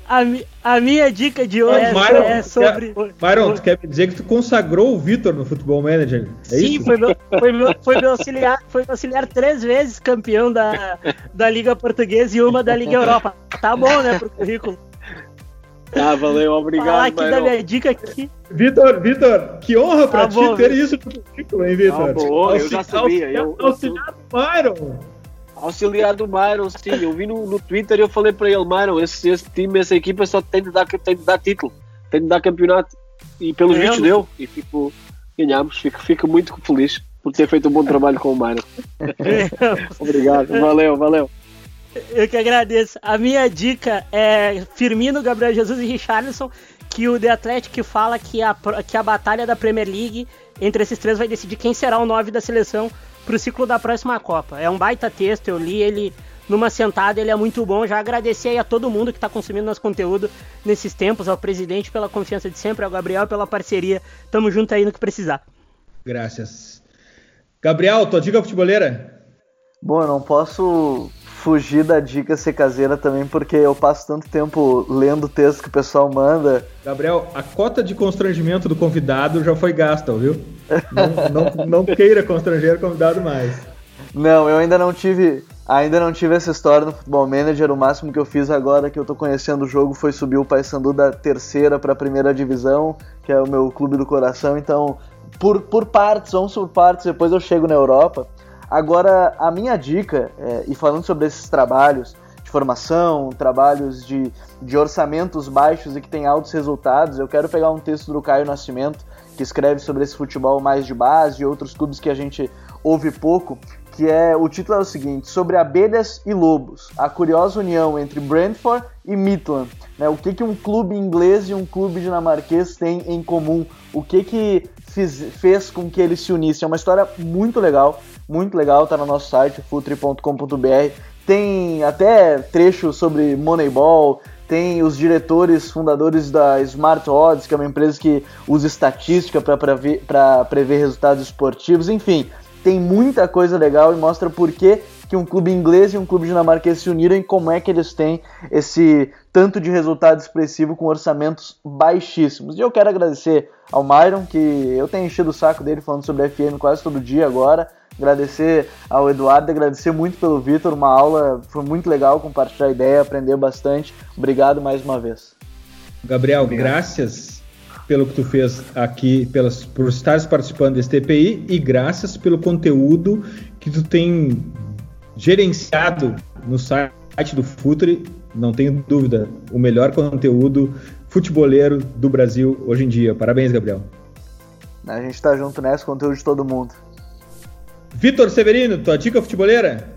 A, a, minha dica de hoje é, Myron, é sobre. Myron, tu quer dizer que tu consagrou o Vitor no Futebol Manager? É Sim, isso? Foi, meu, foi, meu, foi meu auxiliar, foi meu auxiliar três vezes campeão da, da Liga Portuguesa e uma da Liga Europa. Tá bom, né, pro currículo. Ah, valeu, obrigado. Falar aqui da minha dica aqui. Vitor, Vitor, que honra pra ah, ti bom, ter isso no currículo, hein, Vitor? Ah, eu já sabia. Auxiliar, eu, auxiliar do Myron. Auxiliar do Myron, sim. Eu vi no, no Twitter e eu falei para ele, Myron, esse, esse time, essa equipa só tem de dar, tem de dar título, tem de dar campeonato. E pelos é, vistos deu. E fico, ganhamos. Fico, fico muito feliz por ter feito um bom trabalho com o Myron. Obrigado, valeu, valeu. Eu que agradeço. A minha dica é Firmino, Gabriel Jesus e Richarlison, que o The Athletic fala que a, que a batalha da Premier League entre esses três vai decidir quem será o 9 da seleção para o ciclo da próxima Copa. É um baita texto, eu li ele numa sentada, ele é muito bom. Já agradecer a todo mundo que está consumindo nosso conteúdo nesses tempos, ao presidente pela confiança de sempre, ao Gabriel pela parceria. Tamo junto aí no que precisar. Graças. Gabriel, tua dica futeboleira? Bom, eu não posso fugir da dica ser caseira também, porque eu passo tanto tempo lendo o texto que o pessoal manda. Gabriel, a cota de constrangimento do convidado já foi gasta, viu? Não, não, não queira constranger o convidado mais. Não, eu ainda não tive. Ainda não tive essa história no Futebol Manager. O máximo que eu fiz agora que eu tô conhecendo o jogo foi subir o Paysandu da terceira para a primeira divisão, que é o meu clube do coração. Então, por, por partes, vamos por partes, depois eu chego na Europa. Agora, a minha dica, é, e falando sobre esses trabalhos de formação, trabalhos de, de orçamentos baixos e que tem altos resultados, eu quero pegar um texto do Caio Nascimento, que escreve sobre esse futebol mais de base e outros clubes que a gente ouve pouco, que é o título é o seguinte: sobre abelhas e lobos, a curiosa união entre Brentford e Midland. Né? O que, que um clube inglês e um clube dinamarquês têm em comum? O que, que fiz, fez com que eles se unissem? É uma história muito legal muito legal, tá no nosso site, futre.com.br. Tem até trecho sobre Moneyball, tem os diretores fundadores da Smart Odds, que é uma empresa que usa estatística para prever, prever resultados esportivos, enfim, tem muita coisa legal e mostra por que, que um clube inglês e um clube dinamarquês se uniram e como é que eles têm esse tanto de resultado expressivo com orçamentos baixíssimos. E eu quero agradecer ao Myron, que eu tenho enchido o saco dele falando sobre FM quase todo dia agora. Agradecer ao Eduardo, agradecer muito pelo Vitor, uma aula, foi muito legal compartilhar a ideia, aprender bastante. Obrigado mais uma vez. Gabriel, Obrigado. graças pelo que tu fez aqui, pelas, por estares participando desse TPI e graças pelo conteúdo que tu tem gerenciado no site do Futre, não tenho dúvida, o melhor conteúdo futeboleiro do Brasil hoje em dia. Parabéns, Gabriel. A gente tá junto nessa, conteúdo de todo mundo. Vitor Severino, tua dica futeboleira?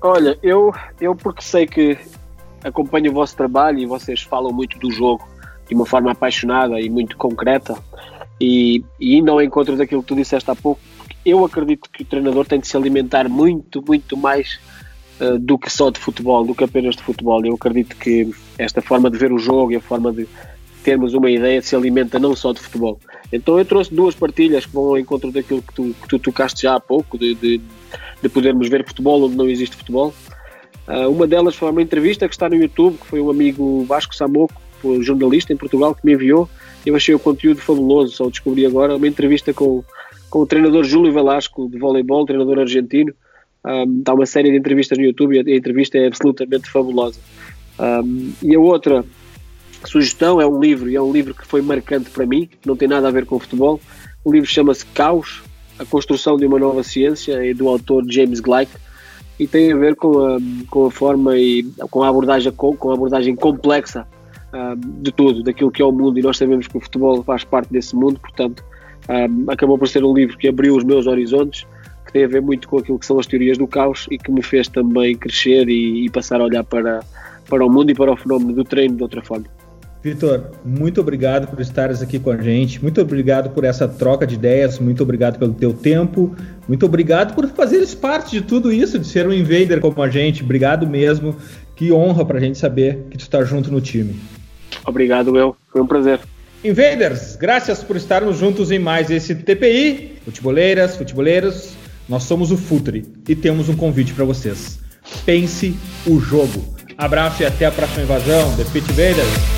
Olha, eu, eu porque sei que acompanho o vosso trabalho e vocês falam muito do jogo de uma forma apaixonada e muito concreta e, e indo ao encontro daquilo que tu disseste há pouco, eu acredito que o treinador tem de se alimentar muito, muito mais uh, do que só de futebol, do que apenas de futebol. Eu acredito que esta forma de ver o jogo e a forma de, termos uma ideia se alimenta não só de futebol. Então eu trouxe duas partilhas que vão ao encontro daquilo que tu, que tu tocaste já há pouco, de, de, de podermos ver futebol onde não existe futebol. Uh, uma delas foi uma entrevista que está no YouTube, que foi um amigo Vasco Samoco, um jornalista em Portugal, que me enviou. Eu achei o conteúdo fabuloso, só descobri agora, uma entrevista com, com o treinador Júlio Velasco, de voleibol, treinador argentino. Um, está uma série de entrevistas no YouTube e a, entrevista é absolutamente fabulosa. Um, e a outra sugestão é um livro, e é um livro que foi marcante para mim, não tem nada a ver com futebol. O livro chama-se Caos, a construção de uma nova ciência, é do autor James Gleick, e tem a ver com a, com a forma e com a abordagem, com, a abordagem complexa de tudo, daquilo que é o mundo, e nós sabemos que o futebol faz parte desse mundo, portanto, acabou por ser um livro que abriu os meus horizontes, que tem a ver muito com aquilo que são as teorias do caos e que me fez também crescer e, e passar a olhar para, para o mundo e para o fenómeno do treino de outra forma. Vitor, muito obrigado por estares aqui com a gente, muito obrigado por essa troca de ideias, muito obrigado pelo teu tempo, muito obrigado por fazeres parte de tudo isso, de ser um invader como a gente, obrigado mesmo, que honra pra gente saber que tu está junto no time. Obrigado, eu, foi um prazer. Invaders, graças por estarmos juntos em mais esse TPI, futeboleiras, futeboleiros, nós somos o Futre e temos um convite para vocês. Pense o jogo. Abraço e até a próxima invasão, The Pit Invaders.